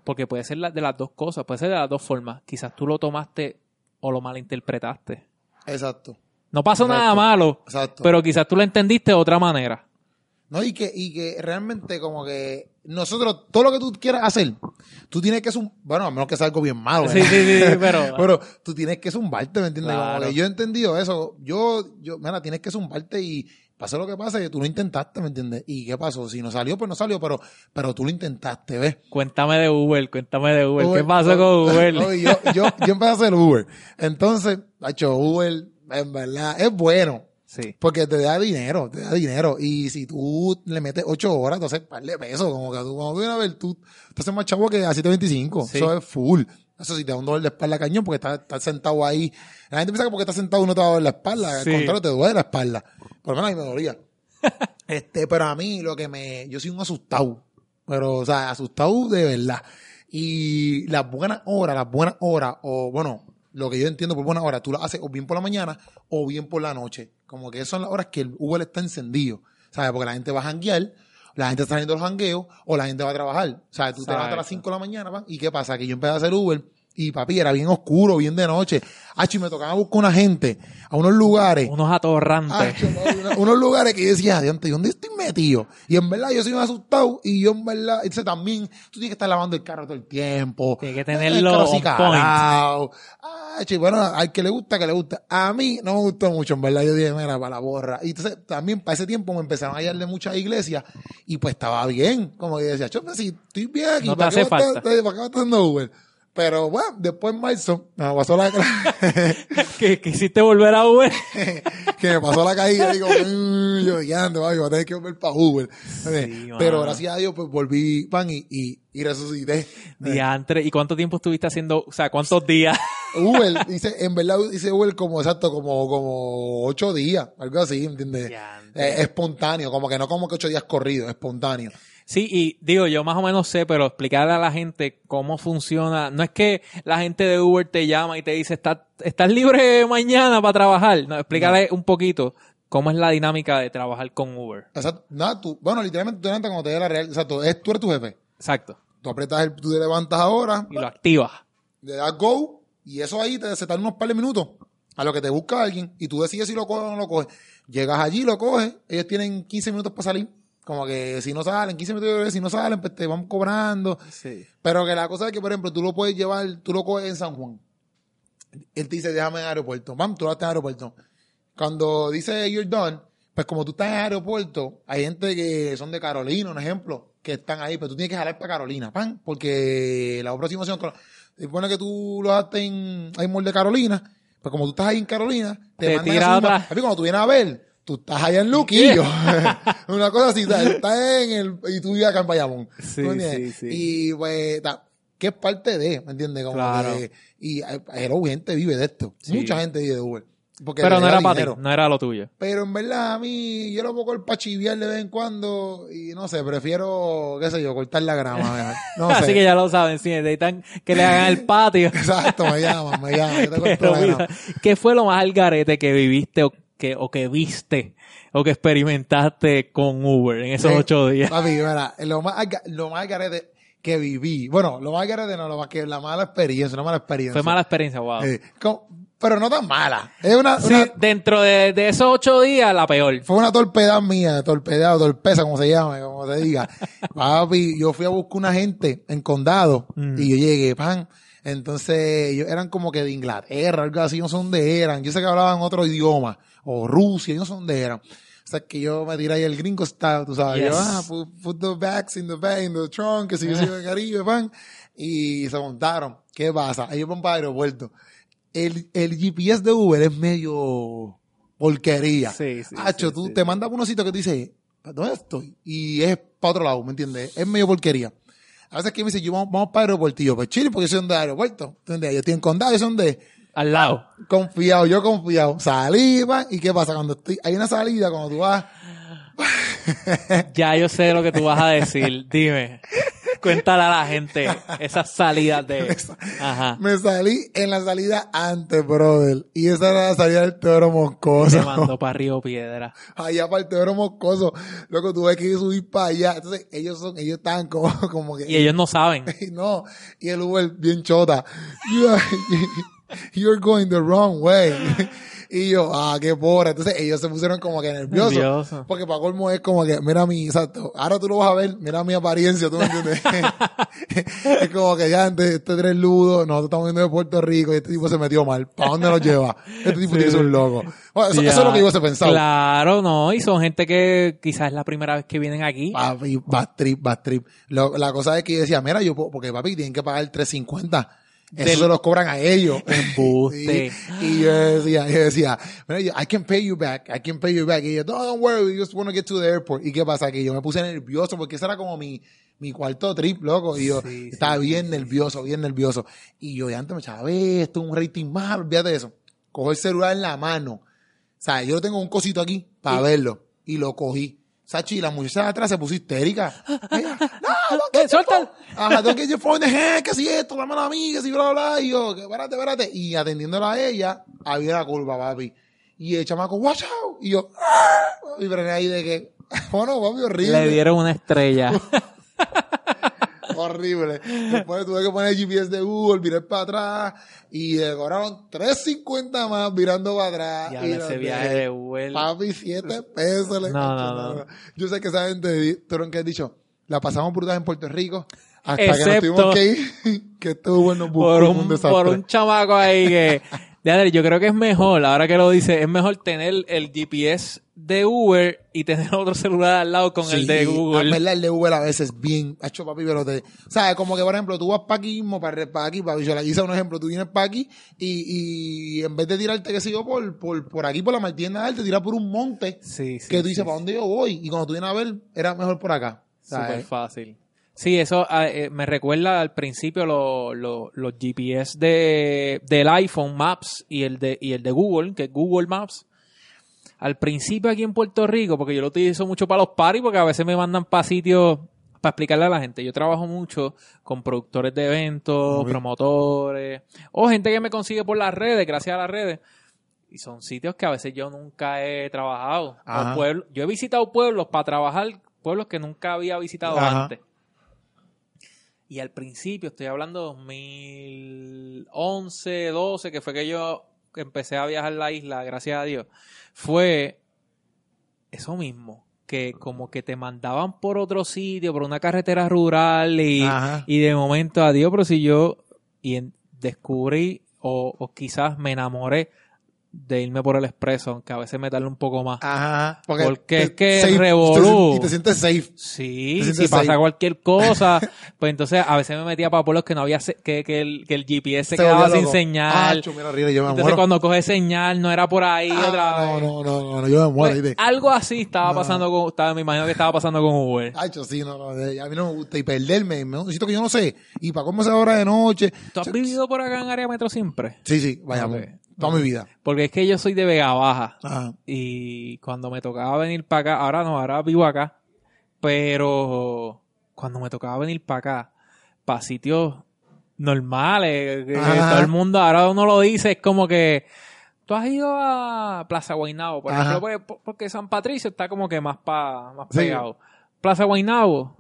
porque puede ser de las dos cosas, puede ser de las dos formas, quizás tú lo tomaste o lo malinterpretaste. Exacto, No pasó Exacto. nada malo, exacto. pero quizás tú lo entendiste de otra manera. No, y que, y que realmente como que nosotros, todo lo que tú quieras hacer, tú tienes que zum- bueno, a menos que sea algo bien malo, Sí, ¿verdad? sí, sí, pero... [laughs] pero tú tienes que zumbarte, ¿me entiendes? Como que yo he entendido eso. Yo, yo, mira, tienes que zumbarte y pase lo que pase, tú lo intentaste, ¿me entiendes? ¿Y qué pasó? Si no salió, pues no salió, pero, pero tú lo intentaste, ¿ves? Cuéntame de Uber, cuéntame de Uber. ¿Qué pasó con Uber? No, yo, yo, yo empecé a hacer Uber. Entonces, hecho Uber, en verdad, es bueno. Sí. Porque te da dinero, te da dinero. Y si tú le metes ocho horas, entonces par de pesos. Como que tú, cuando tú vienes a ver, tú, tú haces más chavo que a 725. Sí. Eso es full. Eso sí te da un dolor de espalda cañón porque estás, sentado ahí. La gente piensa que porque estás sentado uno te va a doler la espalda. Al Sí. contrario, te duele la espalda. Por lo menos a mí me dolía. [laughs] este, pero a mí lo que me, yo soy un asustado. Pero, o sea, asustado de verdad. Y las buenas horas, las buenas horas, o bueno, lo que yo entiendo por buenas horas, tú las haces o bien por la mañana o bien por la noche. Como que esas son las horas que el Uber está encendido. ¿Sabes? Porque la gente va a janguear, la gente está saliendo los jangueos o la gente va a trabajar. O sea, tú te levantas a las Exacto. 5 de la mañana, pan, ¿y qué pasa? Que yo empecé a hacer Uber y papi, era bien oscuro, bien de noche. Acho, y me tocaba buscar una gente a unos lugares. Unos atorrantes. Unos lugares que yo decía, "Diante, ¿dónde estoy metido? Y en verdad yo soy un asustado y yo en verdad, entonces también tú tienes que estar lavando el carro todo el tiempo. Tienes que tenerlo on point. y bueno, al que le gusta, que le gusta. A mí no me gustó mucho, en verdad. Yo dije, mira, para la borra. Y entonces también para ese tiempo me empezaron a de muchas iglesias y pues estaba bien. Como que yo decía, "Cho, pues, si estoy bien aquí, No te ¿para qué hace voy a estar- falta. ¿para qué voy a estar haciendo Uber? Pero bueno, después en marzo me pasó la [laughs] que quisiste volver a Uber. [laughs] que me pasó la caída y digo, "Mm", yo ya ando, voy a tener que volver para Uber. Pero mano. gracias a Dios pues volví pan y, y, y resucité. Diantre. ¿Y cuánto tiempo estuviste haciendo? O sea, ¿cuántos días? [laughs] Uber, dice, en verdad hice Uber como exacto, como, como ocho días, algo así, ¿entiendes? Eh, espontáneo, como que no como que ocho días corridos, espontáneo. Sí, y digo, yo más o menos sé, pero explicarle a la gente cómo funciona. No es que la gente de Uber te llama y te dice, ¿estás, estás libre mañana para trabajar? No, explícale un poquito cómo es la dinámica de trabajar con Uber. Exacto, nada, tú, bueno, literalmente tú levantas cuando te dé la real, exacto, es, tú eres tu jefe. Exacto. Tú apretas el, tú te levantas ahora, Y lo activas. le das go y eso ahí te se unos par de minutos a lo que te busca alguien y tú decides si lo coges o no lo coges. Llegas allí, lo coges, ellos tienen 15 minutos para salir. Como que si no salen, 15 minutos, si no salen, pues te van cobrando. Sí. Pero que la cosa es que, por ejemplo, tú lo puedes llevar, tú lo coges en San Juan. Él te dice, déjame en el aeropuerto. Vamos, tú lo estás en el aeropuerto. Cuando dice you're done, pues como tú estás en el aeropuerto, hay gente que son de Carolina, un ejemplo, que están ahí, pero tú tienes que jalar para Carolina, pan, porque la aproximación, con- se supone que tú lo haces en, hay mall de Carolina, pues como tú estás ahí en Carolina, te, Te mandan a cuando tú vienes a ver, tú estás allá en Luquillo. [laughs] Una cosa así, estás en el, y tú vives acá en Bayamón. Sí, sí, sí. Y pues, ta- que es parte de, ¿me entiendes? Como Claro. que- y hello, gente vive de esto. Sí. Mucha gente vive de Uber. Porque Pero no era para ti, no era lo tuyo. Pero en verdad, a mí, yo lo puedo cortar para chiviar de vez en cuando y no sé, prefiero, qué sé yo, cortar la grama. No [laughs] sé. Así que ya lo saben, si necesitan que le hagan el [laughs] patio. Exacto, me llaman, me llaman. Yo te corto la grama. ¿qué fue lo más algarete que viviste o que, o que viste o que experimentaste con Uber en esos Sí. ocho días? Papi, mira, lo más, lo más que viví, bueno, lo más garete no, lo más que la mala experiencia, una mala experiencia. Fue mala experiencia, wow. Eh, como- pero no tan mala. Es una, Sí, una- dentro de, de esos ocho días, la peor. fue una torpedad mía, torpedad, torpeza, como se llame, como se diga. [laughs] Papi, yo fui a buscar una gente en condado Mm. y yo llegué, pan. Entonces, ellos eran como que de Inglaterra, algo así, no sé dónde eran. Yo sé que hablaban otro idioma, o Rusia, yo no sé dónde eran. O sea, que yo me tiré ahí el gringo style, tú sabes. Yes. Yo, ah, put, put the bags in the bag, in the trunk, que si yo soy de Caribe, pan. Y se montaron. ¿Qué pasa? Ellos van para el aeropuerto. El, el GPS de Uber es medio porquería. Sí, sí, Hacho, sí, tú sí, te mandas unos sitios que te dice, ¿dónde estoy? Y es para otro lado, ¿me entiendes? Es medio porquería. A veces que me dice, yo vamos, vamos para el aeropuerto. Y yo, pues chile, porque yo soy de aeropuerto. ¿Entiendes? Yo estoy en condado, yo soy de Al lado. confiado, yo confiado. Salí, pan, ¿y qué pasa? Cuando estoy, hay una salida, cuando tú vas, Ya yo sé lo que tú vas a decir. Dime. Cuéntale a la gente esas salidas de... [laughs] Ajá. me salí en la salida antes, brother. Y esa era la salida del Teodoro Moscoso. Te mando para Río Piedra. allá para el Teodoro Moscoso. Loco, tuve que subir para allá. Entonces, ellos son, ellos estaban como, [laughs] como que. Y ellos no saben. [laughs] No, y el Uber bien chota. You are- you're going the wrong way. Y yo, ah, qué pobre. Entonces ellos se pusieron como que nerviosos. Nervioso. Porque para colmo es como que, mira mi, exacto, ahora tú lo vas a ver, mira mi apariencia, ¿tú me entiendes? [laughs] es como que ya antes, este tres ludo, nosotros estamos viendo de Puerto Rico y este tipo se metió mal. ¿Para dónde lo lleva? Este tipo tiene que ser un loco. Bueno, eso, eso es lo que yo hubiese pensado. Claro, no. Y son gente que quizás es la primera vez que vienen aquí. Papi, bad trip, bad trip. Lo- la cosa es que yo decía, mira, yo, porque papi, tienen que pagar 350. Eso Del- se los cobran a ellos. Y, y yo decía, yo decía, "Mira, yo, I can pay you back, I can pay you back. Y yo, no, don't worry, we just want to get to the airport. ¿Y qué pasa? Que yo me puse nervioso porque ese era como mi, mi cuarto trip, loco. Y yo Sí, estaba sí, bien nervioso, bien nervioso. Y yo de antes me echaba, ve, esto es un rating más, olvídate de eso. Cojo el celular en la mano. O sea, yo tengo un cosito aquí para verlo. Y lo cogí. Sachi, la muchacha de atrás se puso histérica. [laughs] Ella, no, no, Eh, suelta. Ajá, tengo que your phone the hand, que si esto, dame a mí, que si bla, bla, bla. Y yo, que espérate, espérate. Y atendiéndola a ella, había la curva, papi. Y el chamaco, watch out. Y yo, "Ah". y frené ahí de que, [laughs] bueno, papi, horrible. Le dieron una estrella. [laughs] Horrible. Después tuve que poner el GPS de Google, mirar para atrás. Y me cobraron 3.50 más mirando para atrás. Ya y ese viaje de. Papi, 7 pesos. le No, no, no. Yo sé que esa gente, tuvieron que dicho, la pasamos brutal en Puerto Rico. Hasta que nos tuvimos que ir, [laughs] que estuvo bueno por un, un, desastre. por un chamaco ahí que... Diadre, yo creo que es mejor, ahora que lo dice, es mejor tener el GPS de Uber y tener [laughs] otro celular al lado con el de Google. verdad, el de Google a veces bien, hecho papi, pero te, ¿sabes? Como que, por ejemplo, tú vas para aquí mismo, para, para aquí, para visualizar un ejemplo, tú vienes para aquí y, y en vez de tirarte, qué sé yo, por, por, por aquí, por la Martienda Alta, te tiras por un monte Sí, sí. que tú dices. ¿para dónde yo voy? Y cuando tú vienes a ver, era mejor por acá. Súper fácil. Sí, eso ah, eh, me recuerda al principio lo- lo- los GPS de, del iPhone Maps y el, de, y el de Google, que es Google Maps. Al principio aquí en Puerto Rico, porque yo lo utilizo mucho para los parties, porque a veces me mandan para sitios para explicarle a la gente. Yo trabajo mucho con productores de eventos, promotores, o gente que me consigue por las redes, gracias a las redes. Y son sitios que a veces yo nunca he trabajado. O Ajá. pueblos- yo he visitado pueblos para trabajar, pueblos que nunca había visitado Ajá. antes. Y al principio, estoy hablando 2011, 12, que fue que yo empecé a viajar la isla, gracias a Dios, fue eso mismo, que como que te mandaban por otro sitio, por una carretera rural y, y de momento, adiós, pero si yo y en- descubrí o, o quizás me enamoré de irme por el expreso, aunque a veces me tarda un poco más. Ajá. Porque es que safe, revolú. Y te sientes safe. Sí, Te si sientes pasa cualquier cosa, [laughs] pues entonces a veces me metía para pueblos que no había, se- que, que, el, que el GPS se quedaba sin loco. señal. Acho, mira, horrible, yo me entonces muero. cuando coge señal no era por ahí Ah, otra no, vez. no, no, no, no, yo me muero. Pues, algo así estaba No. pasando con, estaba, me imagino que estaba pasando con Uber. Hacho, sí, no, no, de- a mí no me gusta. Y perderme, me necesito que yo no sé. Y para cómo esa hora de noche. ¿Tú has vivido por acá en área metro siempre? Sí, sí, vaya, Ok. Toda mi vida. Porque es que yo soy de Vega Baja. Ajá. Y cuando me tocaba venir para acá, ahora no, ahora vivo acá, pero cuando me tocaba venir para acá, para sitios normales, que todo el mundo, ahora uno lo dice, es como que tú has ido a Plaza Guaynabo, por Ajá. ejemplo, pues, por- porque San Patricio está como que más, pa, más Sí. pegado. Plaza Guaynabo,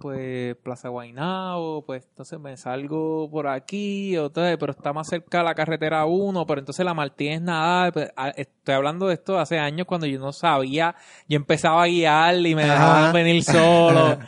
pues Plaza Guaynabo, pues entonces me salgo por aquí, o todo, pero está más cerca de la carretera 1, pero entonces la Martínez Nadal, pues, a- estoy hablando de esto hace años cuando yo no sabía, yo empezaba a guiar y me Ajá. dejaban [laughs] venir solo.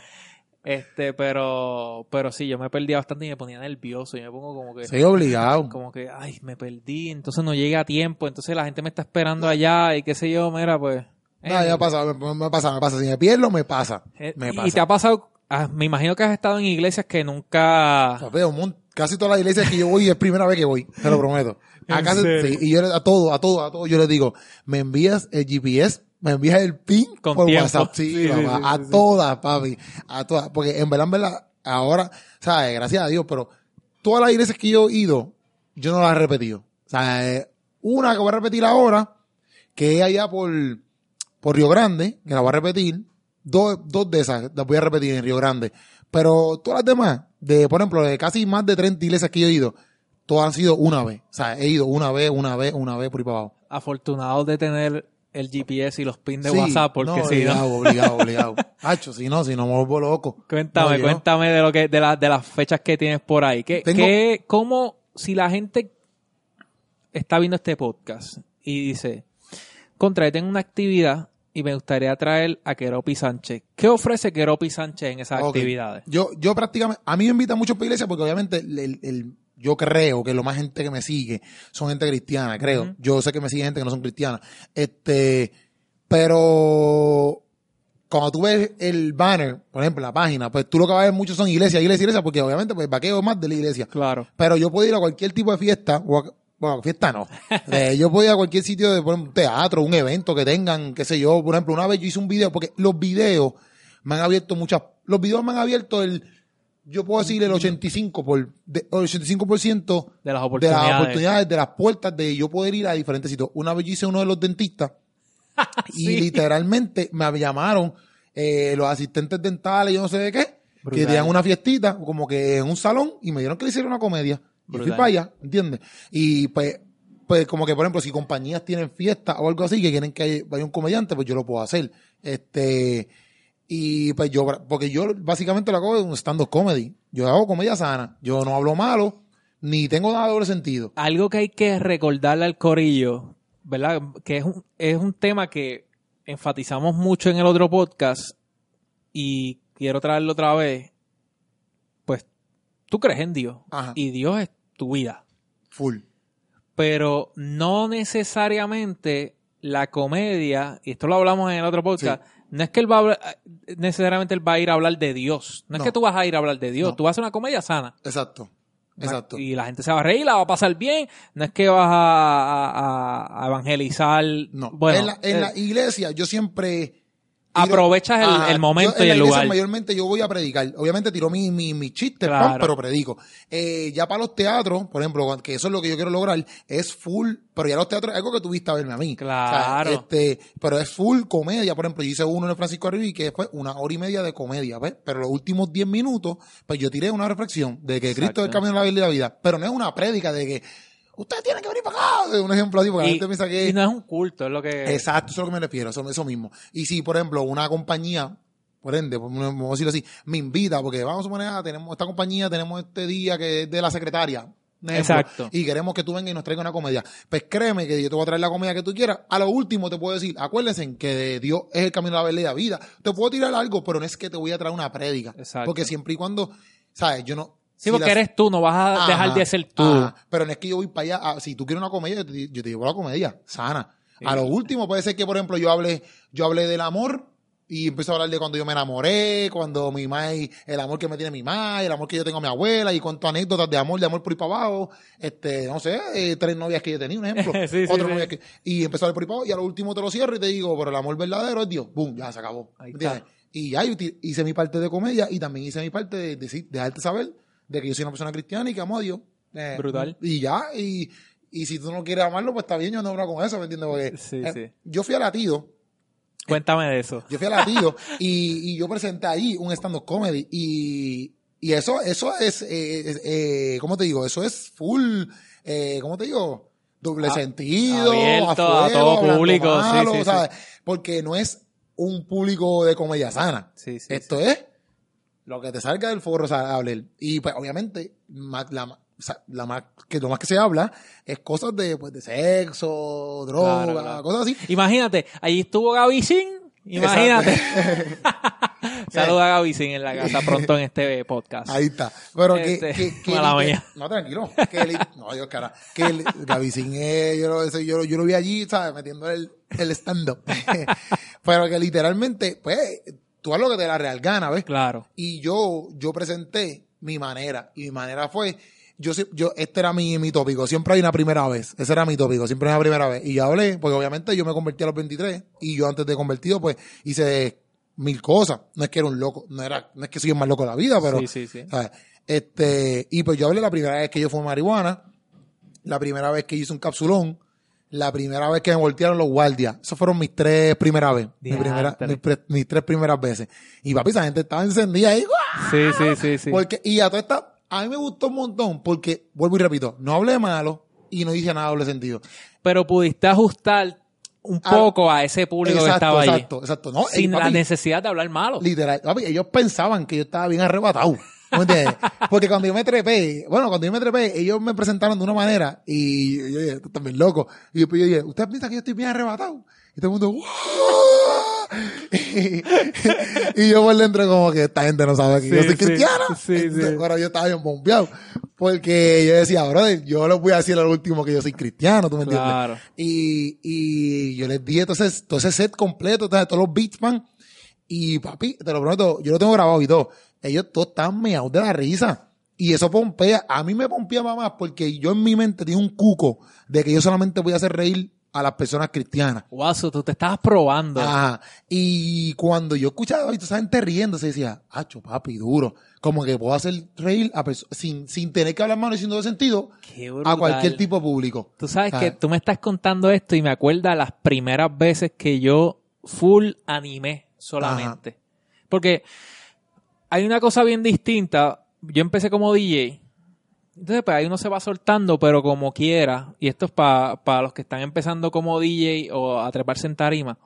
Este, pero, pero sí, yo me perdía bastante y me ponía nervioso y me pongo como que, Soy obligado. como que, ay, me perdí, entonces no llegué a tiempo, entonces la gente me está esperando allá y qué sé yo, mira, pues. No, ya pasa, me, me pasa, me pasa. Si me pierdo, me pasa. Eh, Me pasa. y te ha pasado, ah, me imagino que has estado en iglesias que nunca... Papi, un mon- casi todas las iglesias que yo voy es primera vez que voy, te lo prometo. [laughs] A ¿En casi- sí, y yo a todo, a todo, a todo, yo les digo, me envías el GPS, me envías el pin Con por tiempo. WhatsApp. Sí, Sí, sí, papá, sí, a todas, papi, a todas. Porque en verdad, en verdad, ahora, ¿sabes? Gracias a Dios, pero todas las iglesias que yo he ido, yo no las he repetido. O sea, eh, una que voy a repetir ahora, que es allá por, por Río Grande, que la voy a repetir. Dos, dos de esas las voy a repetir en Río Grande. Pero todas las demás, de, por ejemplo, de casi más de 30 iglesias que yo he ido, todas han sido una vez. O sea, he ido una vez, una vez, una vez por ahí para abajo. Afortunados de tener el GPS y los pins de Sí, WhatsApp, porque no, si no... obligado, obligado, [laughs] obligado. Hacho, si no, si no me vuelvo loco. Cuéntame, No, cuéntame de lo que, de, las de las fechas que tienes por ahí. ¿Qué, Tengo- qué- cómo, si la gente está viendo este podcast y dice, contra, tengo una actividad y me gustaría traer a Keropi Sánchez. ¿Qué ofrece Keropi Sánchez en esas actividades? Yo, yo prácticamente, a mí me invitan mucho para iglesia porque obviamente el, el- el- yo creo que lo más gente que me sigue son gente cristiana, creo. Yo sé que me sigue gente que no son cristianas. Este, pero cuando tú ves el banner, por ejemplo, la página, pues tú lo que vas a ver mucho son iglesias, iglesias, iglesias, porque obviamente pues vaqueo más de la iglesia. Claro. Pero yo puedo ir a cualquier tipo de fiesta, o a- bueno, fiesta no. Eh, [laughs] yo puedo ir a cualquier sitio de, por ejemplo, un teatro, un evento que tengan, qué sé yo. Por ejemplo, una vez yo hice un video, porque los videos me han abierto muchas, los videos me han abierto el, yo puedo decir el 85 por, de, el 85% De las de oportunidades. las oportunidades, de las puertas de yo poder ir a diferentes sitios. Una vez yo hice uno de los dentistas [laughs] y Sí. literalmente me llamaron eh, los asistentes dentales, yo no sé de qué, Brutal. que tenían una fiestita, como que en un salón, y me dieron que le hicieron una comedia. Y fui Brutal. para allá, ¿entiendes? Y pues, pues como que, por ejemplo, si compañías tienen fiesta o algo así, que quieren que vaya un comediante, pues yo lo puedo hacer. Este, y pues yo, porque yo básicamente lo hago de un stand-up comedy. Yo hago comedia sana. Yo no hablo malo, ni tengo nada de doble sentido. Algo que hay que recordarle al corillo, ¿verdad? Que es un, es un tema que enfatizamos mucho en el otro podcast y quiero traerlo otra vez. Pues tú crees en Dios Ajá. y Dios es tu vida. Full. pero no necesariamente la comedia, y esto lo hablamos en el otro podcast, no es que él va a necesariamente él va a ir a hablar de Dios. No, No. es que tú vas a ir a hablar de Dios, No. tú vas a hacer una comedia sana. Exacto. Exacto. Y la gente se va a reír, la va a pasar bien. No es que vas a, a- a evangelizar. No. Bueno, en la, en eh, la iglesia yo siempre... Aprovechas el- momento yo en y el lugar. Mayormente yo voy a predicar. Obviamente tiro mi, mi, mi chiste, Claro. pam, pero predico. Eh, ya para los teatros, por ejemplo, que eso es lo que yo quiero lograr, es full, pero ya los teatros es algo que tuviste a verme a mí. Claro. O sea, este, pero es full comedia. Por ejemplo, yo hice uno en el Francisco Arribí que fue una hora y media de comedia, ¿ves? Pero los últimos 10 minutos, pues yo tiré una reflexión de que Cristo es el camino de la vida y la vida. Pero no es una prédica de que ustedes tienen que venir para acá. Un ejemplo así, porque la y, gente piensa que y no es un culto, es lo que... Exacto, eso es a lo que me refiero, eso, eso mismo. Y si, por ejemplo, una compañía, por ende, vamos a decirlo así, me invita, porque vamos a suponer, ah, tenemos esta compañía, tenemos este día que es de la secretaria. ejemplo, Exacto. Y queremos que tú vengas y nos traigas una comedia. Pues créeme que yo te voy a traer la comedia que tú quieras. A lo último te puedo decir, acuérdense que Dios es el camino de la verdad y la vida. Te puedo tirar algo, pero no es que te voy a traer una prédica. Exacto. Porque siempre y cuando, ¿sabes? Yo no... sí, si porque eres tú, no vas a Ajá, dejar de ser tú. ajá. Pero no es que yo voy para allá. a- si tú quieres una comedia, yo te, yo te llevo la comedia sana. A lo último puede ser que, por ejemplo, yo hable, yo hable del amor y empiezo a hablar de cuando yo me enamoré, cuando mi mai, el amor que me tiene mi mai, el amor que yo tengo a mi abuela y cuento anécdotas de amor, de amor por ahí para abajo. Este, no sé, eh, tres novias que yo tenía, un ejemplo. [laughs] Sí, Otro sí. novia que, y empezó a hablar por ahí para abajo y a lo último te lo cierro y te digo, pero el amor verdadero es Dios. Boom, ya se acabó. Ahí ¿Entiendes? está. Y ya hice mi parte de comedia y también hice mi parte de decir, dejarte saber de que yo soy una persona cristiana y que amo a Dios. Eh, Brutal. Y ya, y, y si tú no quieres amarlo, pues está bien, yo no hablo con eso, ¿me entiendes? Porque Sí, eh, sí. yo fui a latido, Cuéntame de eso. yo fui a latido y, y yo presenté ahí un stand-up comedy y, y eso, eso es, eh, eh, ¿cómo te digo? Eso es full, eh, ¿cómo te digo? Doble sentido, abierto a todo público, sí, malo, sí, sí. ¿sabes? Porque no es un público de comedia sana. Sí, sí, Esto es lo que te salga del forro, o sea, hablar. Y pues obviamente, más, la, o sea, la más, que lo más que se habla es cosas de, pues, de sexo, droga, Claro, claro. cosas así. Imagínate, allí estuvo Gaby Sin. Imagínate. [laughs] Saluda a Gaby Sin en la casa pronto en este podcast. Ahí está. Pero que, Este, que, que- que- no, tranquilo. Que li- no, Dios, cara. Que el, Gavicín, eh, yo, lo, yo, lo- yo lo vi allí, ¿sabes? Metiendo el, el stand-up. [laughs] Pero que literalmente, pues, lo que te la real gana, ¿ves? Claro. Y yo, yo presenté mi manera. Y mi manera fue, yo, yo, este era mi, mi tópico. Siempre hay una primera vez. Ese era mi tópico. Siempre hay una primera vez. Y yo hablé, porque obviamente yo me convertí a los 23. Y yo antes de convertido, pues, hice mil cosas. No es que era un loco. No era, no es que soy el más loco de la vida, pero. Sí, sí, sí. ¿sabes? Este, y pues yo hablé la primera vez que yo fumé marihuana. La primera vez que hice un capsulón. La primera vez que me voltearon los guardias. Esas fueron mis tres primeras veces. Mi primera, mis, pre- mis tres primeras veces. Y papi, esa gente estaba encendida ahí. ¡guau! Sí, sí, sí, sí. Porque, y a toda esta, a mí me gustó un montón porque, vuelvo y repito, no hablé malo y no hice nada doble sentido. Pero pudiste ajustar un poco a ese público que estaba ahí. exacto, exacto. No, Sin ey, la necesidad de hablar malo. Literal, papi, ellos pensaban que yo estaba bien arrebatado. ¿Me entiendes? Porque cuando yo me trepé, bueno, cuando yo me trepé, ellos me presentaron de una manera y yo dije, tú bien loco. Y después yo dije, ¿usted piensa que yo estoy bien arrebatado? Y todo el mundo, y, [laughs] y yo por dentro como que esta gente no sabe que yo soy cristiano. sí, Entonces, sí. Pero yo estaba bien bombeado. Porque yo decía, brother, yo les voy a decir al último que yo soy cristiano, ¿tú me entiendes? Claro. Y, y yo les di entonces todo ese set completo, entonces, todos los beats, man. Y papi, te lo prometo, yo lo tengo grabado y todo. Ellos todos están meados de la risa. Y eso pompea. A mí me pompea más porque yo en mi mente tengo un cuco de que yo solamente voy a hacer reír a las personas cristianas. Guaso, tú te estabas probando. Ajá. Y cuando yo escuchaba a esa gente riendo, se decía, acho, papi, duro. Como que puedo hacer reír a sin, sin tener que hablar malo y sin doble sentido a cualquier tipo de público. Tú sabes que tú me estás contando esto y me acuerda las primeras veces que yo full animé solamente. Porque hay una cosa bien distinta. Yo empecé como DJ. Entonces, pues ahí uno se va soltando, pero como quiera. Y esto es para los que están empezando como DJ o a treparse en tarima.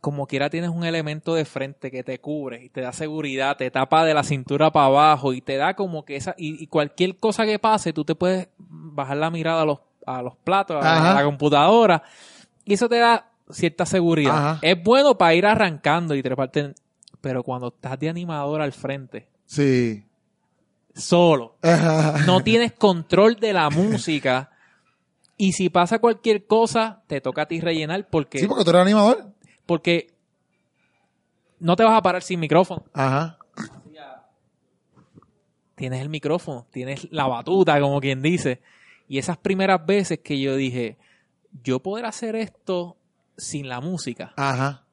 Como quiera tienes un elemento de frente que te cubre y te da seguridad, te tapa de la cintura para abajo y te da como que esa... Y, y cualquier cosa que pase, tú te puedes bajar la mirada a los, a los platos, a, la computadora. Y eso te da cierta seguridad. Ajá. Es bueno para ir arrancando y treparte. Pero cuando estás de animador al frente, Sí. solo, no tienes control de la música. Y si pasa cualquier cosa, te toca a ti rellenar porque, Sí, porque tú eres animador. porque no te vas a parar sin micrófono. Ajá. Tienes el micrófono, tienes la batuta, como quien dice. Y esas primeras veces que yo dije, yo poder hacer esto sin la música Ajá.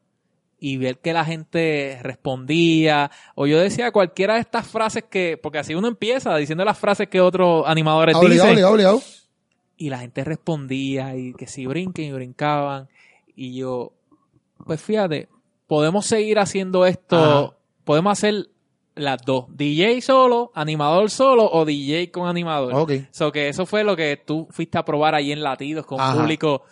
Y ver que la gente respondía, o yo decía cualquiera de estas frases que, porque así uno empieza diciendo las frases que otros animadores Obligado, dicen. obligado, obligado. y la gente respondía y que si brinquen y brincaban y yo pues fíjate podemos seguir haciendo esto Ajá. podemos hacer las dos DJ solo animador solo o DJ con animador Ok. so que eso fue lo que tú fuiste a probar ahí en Latidos con Ajá. público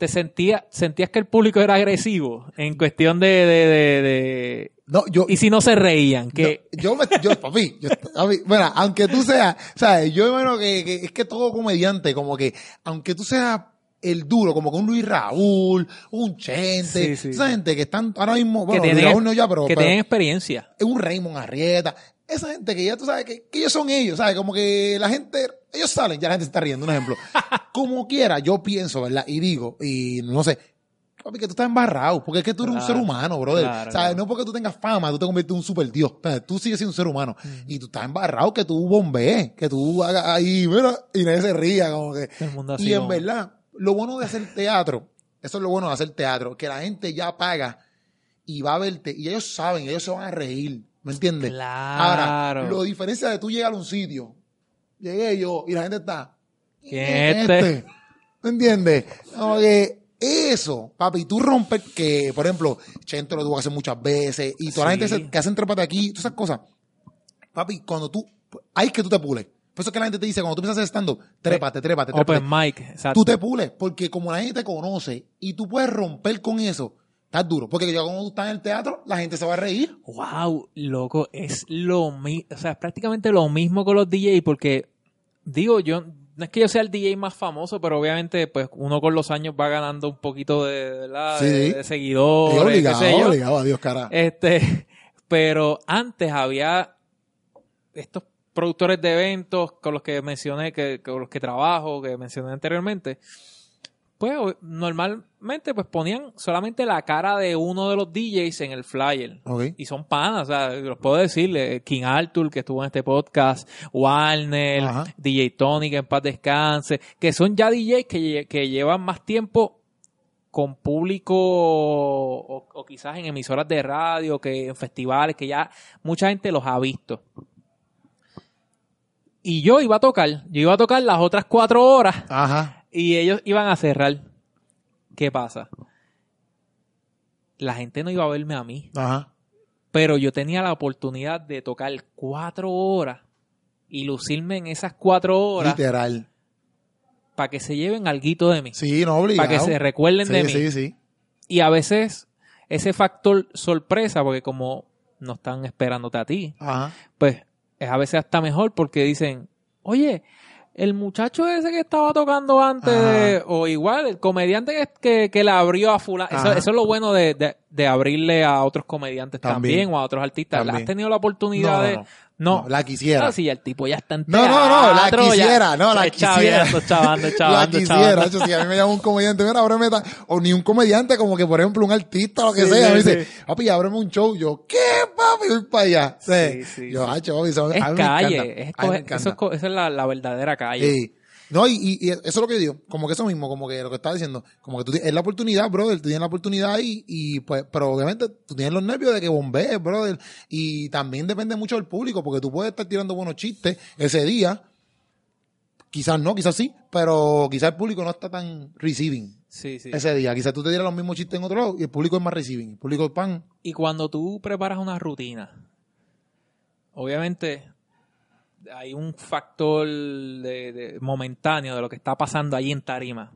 te sentías sentías que el público era agresivo en cuestión de, de, de- de- No, yo, y si no se reían que No, yo, me, yo, papi, yo, papi, bueno, aunque tú seas, sabes, yo bueno que, que es que todo comediante, como que, aunque tú seas el duro, como que un Luis Raúl, un Chente, Sí, sí. esa gente que están ahora mismo, que bueno, Luis Raúl no ya, pero, que pero tienen experiencia es un Raymond Arrieta, esa gente que ya tú sabes que, que ellos son ellos, sabes, como que la gente, ellos salen, ya la gente se está riendo, un ejemplo. [laughs] como quiera, yo pienso, ¿verdad? Y digo, y no sé, Papi, que tú estás embarrado, porque es que tú eres un ser humano, brother. claro, sea, claro. no porque tú tengas fama, tú te conviertes en un super dios. Tú sigues siendo un ser humano. Y tú estás embarrado, que tú bombees, que tú hagas ahí, mira, y nadie se ría, como que. Todo el mundo así Y en como- verdad, lo bueno de hacer teatro, eso es lo bueno de hacer teatro, que la gente ya paga y va a verte, y ellos saben, ellos se van a reír, ¿me entiendes? Claro. Ahora, lo diferencia de tú llegar a un sitio, llegué yo, y la gente está, ¿Quién es este? ¿Me entiendes? Como que eso, papi, tú rompes que, por ejemplo, Chento lo tuvo que hacer muchas veces y toda la gente que hacen trépate aquí, todas esas cosas. Papi, cuando tú, es que tú te pules. Por eso es que la gente te dice, cuando tú empiezas stand-up, trépate, trépate, trépate. Open mic, exacto. Tú te pules, porque como la gente te conoce y tú puedes romper con eso, estás duro. Porque ya cuando tú estás en el teatro, la gente se va a reír. Wow, loco, es lo mismo, o sea, es prácticamente lo mismo con los DJ porque digo, yo no es que yo sea el DJ más famoso, pero obviamente pues uno con los años va ganando un poquito de, ¿verdad? Sí. de, de seguidores, Es qué obligado, sé yo. obligado, adiós, cara. Este, [laughs] pero antes había estos productores de eventos con los que mencioné, que, con los que trabajo, que mencioné anteriormente, pues normalmente pues ponían solamente la cara de uno de los DJs en el flyer. Y son panas, o sea, los puedo decirle, King Arthur, que estuvo en este podcast, Warner, Ajá. DJ Tony, que en paz descanse, que son ya DJs que, que llevan más tiempo con público o, o quizás en emisoras de radio, que en festivales, que ya mucha gente los ha visto. Y yo iba a tocar, yo iba a tocar las otras cuatro horas Ajá. Y ellos iban a cerrar. ¿Qué pasa? La gente no iba a verme a mí, Ajá. pero yo tenía la oportunidad de tocar cuatro horas y lucirme en esas cuatro horas Literal. para que se lleven alguito de mí, Sí, no obligado. para que se recuerden sí, de mí. Sí, sí, Y a veces ese factor sorpresa, porque como no están esperándote a ti, Ajá. pues es a veces hasta mejor porque dicen, oye, el muchacho ese que estaba tocando antes, de- o igual, el comediante que, que, que le abrió a fulano, eso, eso es lo bueno de, de- de abrirle a otros comediantes también, También. o a otros artistas. También. ¿Has tenido la oportunidad No, no, de...? no. No, No, la quisiera. Ah, sí, el tipo ya está en No, no, no, la teatro, ya- quisiera, no, la quisiera. chavando, [laughs] la chavando, quisiera, chavando. hecho, si a mí me llama un comediante, mira, ábreme ta- o ni un comediante, como que por ejemplo un artista o lo que Sí, sea, sí, me dice, sí. papi, ábreme un show, yo, ¿qué, papi? Voy para allá. Sí, Sí, yo, hacho, papi, a Es mí calle, es A mí me coger- encanta. eso es esa es la, la verdadera calle. Sí. No, y, y- y eso es lo que yo digo, como que eso mismo, como que lo que estaba diciendo, como que tú tienes, es la oportunidad, brother, tú tienes la oportunidad y, y pues, pero obviamente tú tienes los nervios de que bombees, brother, y también depende mucho del público, porque tú puedes estar tirando buenos chistes ese día, quizás no, quizás sí, pero quizás el público no está tan receiving Sí, sí. ese día, quizás tú te tiras los mismos chistes en otro lado y el público es más receiving, el público es pan, Y cuando tú preparas una rutina, obviamente hay un factor de, de- momentáneo de lo que está pasando ahí en Tarima.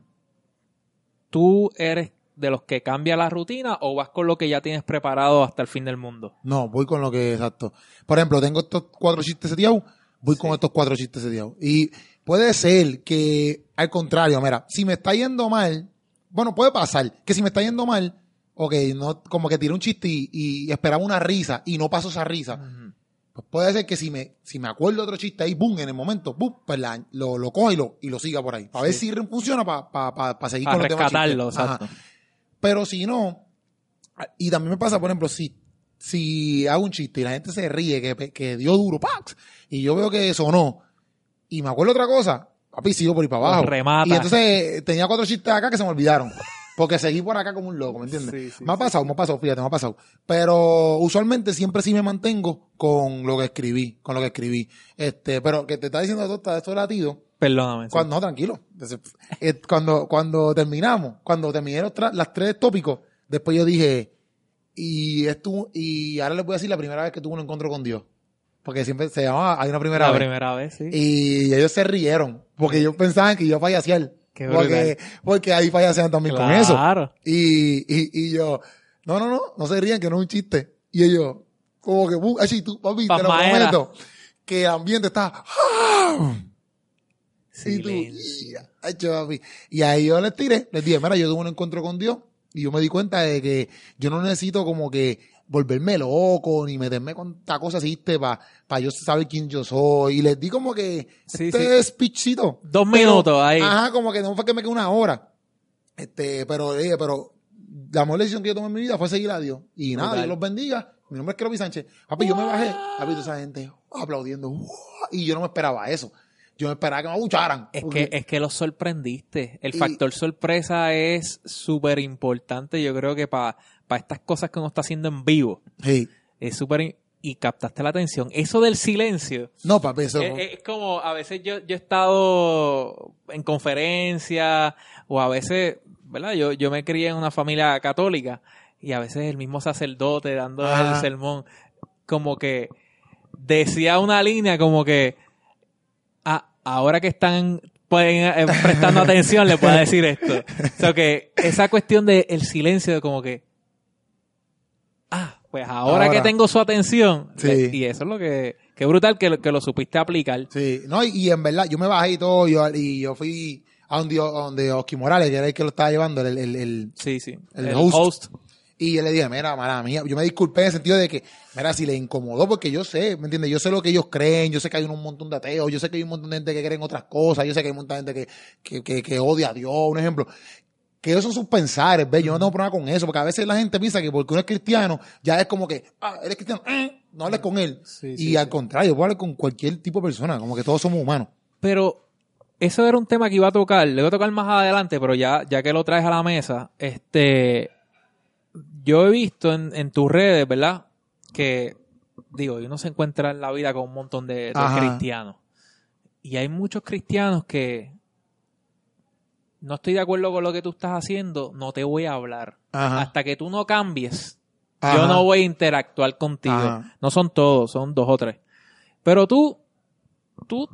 ¿Tú eres de los que cambia la rutina o vas con lo que ya tienes preparado hasta el fin del mundo? No, voy con lo que exacto. Por ejemplo, tengo estos cuatro chistes seteados, voy con estos cuatro chistes seteados. Y puede ser que, al contrario, mira, si me está yendo mal, bueno, puede pasar que si me está yendo mal, ok, no, como que tiré un chiste y, y esperaba una risa y no pasó esa risa. Pues puede ser que si me, si me acuerdo otro chiste ahí, boom, en el momento, boom, pues la- lo, lo coja y lo, y lo siga por ahí. Para ver si funciona para pa, pa, pa seguir Para con los rescatarlo. Ajá. exacto. Pero si no, y también me pasa, por ejemplo, si, si hago un chiste y la gente se ríe, que, que dio duro, ¡pax! y yo veo que sonó, y me acuerdo otra cosa, papi, sigo por ahí para abajo. Remata. Y entonces tenía cuatro chistes acá que se me olvidaron. Porque seguí por acá como un loco, ¿me entiendes? Sí, sí, me ha pasado, me ha pasado, fíjate, me ha pasado. Pero usualmente siempre sí me mantengo con lo que escribí, con lo que escribí. Este, pero que te está diciendo esto, esto latido, Perdóname. sí. cuando, no, tranquilo. Eh, cuando, cuando terminamos, cuando terminé los tra- las tres tópicos, después yo dije, y esto, y ahora les voy a decir la primera vez que tuve un encuentro con Dios. Porque siempre se llamaba, hay una primera la vez. primera vez, sí. Y ellos se rieron, porque ellos pensaban que yo fallaciar. Qué Porque, porque ahí fallacean también con eso. Claro. Y, y, y yo, no, no, no, no se rían, que no es un chiste. Y ellos, como que, "Bu- así tú, papi, te lo prometo, que el ambiente está, ¡ah! Y tú, Silencio. "Ya, acho, papi". Y ahí yo les tiré, les dije, mira, yo tuve un encuentro con Dios y yo me di cuenta de que yo no necesito como que volverme loco ni meterme con esta cosa así para yo saber quién yo soy. Y les di como que Sí, este speechcito. Dos Pero, minutos ahí. Ajá, como que no fue que me quedé una hora. Este, pero dije, pero la mejor decisión que yo tomé en mi vida fue seguir a Dios. Y nada. Dios los bendiga. Mi nombre es Keropi Sánchez. Papi, yo me bajé. Papi, toda esa gente aplaudiendo. ¡Wow! Y yo no me esperaba eso. Yo me esperaba que me abucharan. Es que, es que los sorprendiste. El Y- factor sorpresa es súper importante, yo creo que para estas cosas que uno está haciendo en vivo. Sí. Es súper... Y captaste la atención. Eso del silencio. No, papi, eso. Es, es como, a veces yo, yo he estado en conferencias o a veces, ¿verdad? Yo, yo me crié en una familia católica y a veces el mismo sacerdote dando Ajá. el sermón como que decía una línea como que "Ah, ahora que están pueden, eh, prestando [laughs] atención le puedo decir esto. O sea que esa cuestión del el silencio como que ah, pues ahora, Ahora. que tengo su atención Sí. le- y eso es lo que que brutal que, lo- que lo supiste aplicar. Sí, no, y, y en verdad, yo me bajé y todo, yo, y yo fui a donde, a donde Oski Morales, que era el que lo estaba llevando, el, el, el- Sí, sí. El host. y yo le dije, mira, mala mía, yo me disculpé en el sentido de que, mira, si le incomodó, porque yo sé, ¿me entiendes? Yo sé lo que ellos creen, yo sé que hay un montón de ateos, yo sé que hay un montón de gente que creen otras cosas, yo sé que hay un montón de gente que, que, que, que odia a Dios, un ejemplo. Que esos son sus pensares, ¿ves? Yo no tengo problema con eso, porque a veces la gente piensa que porque uno es cristiano, ya es como que, ah, eres cristiano, eh, no hables con él. Sí, y sí, al sí. contrario, puedo hablar con cualquier tipo de persona, como que todos somos humanos. Pero eso era un tema que iba a tocar, le voy a tocar más adelante, pero ya, ya que lo traes a la mesa, este, yo he visto en, en tus redes, ¿verdad? Que, digo, uno se encuentra en la vida con un montón de, cristianos. Y hay muchos cristianos que no estoy de acuerdo con lo que tú estás haciendo, no te voy a hablar. Ajá. Hasta que tú no cambies, Ajá. yo no voy a interactuar contigo. Ajá. No son todos, son dos o tres. Pero tú, tú,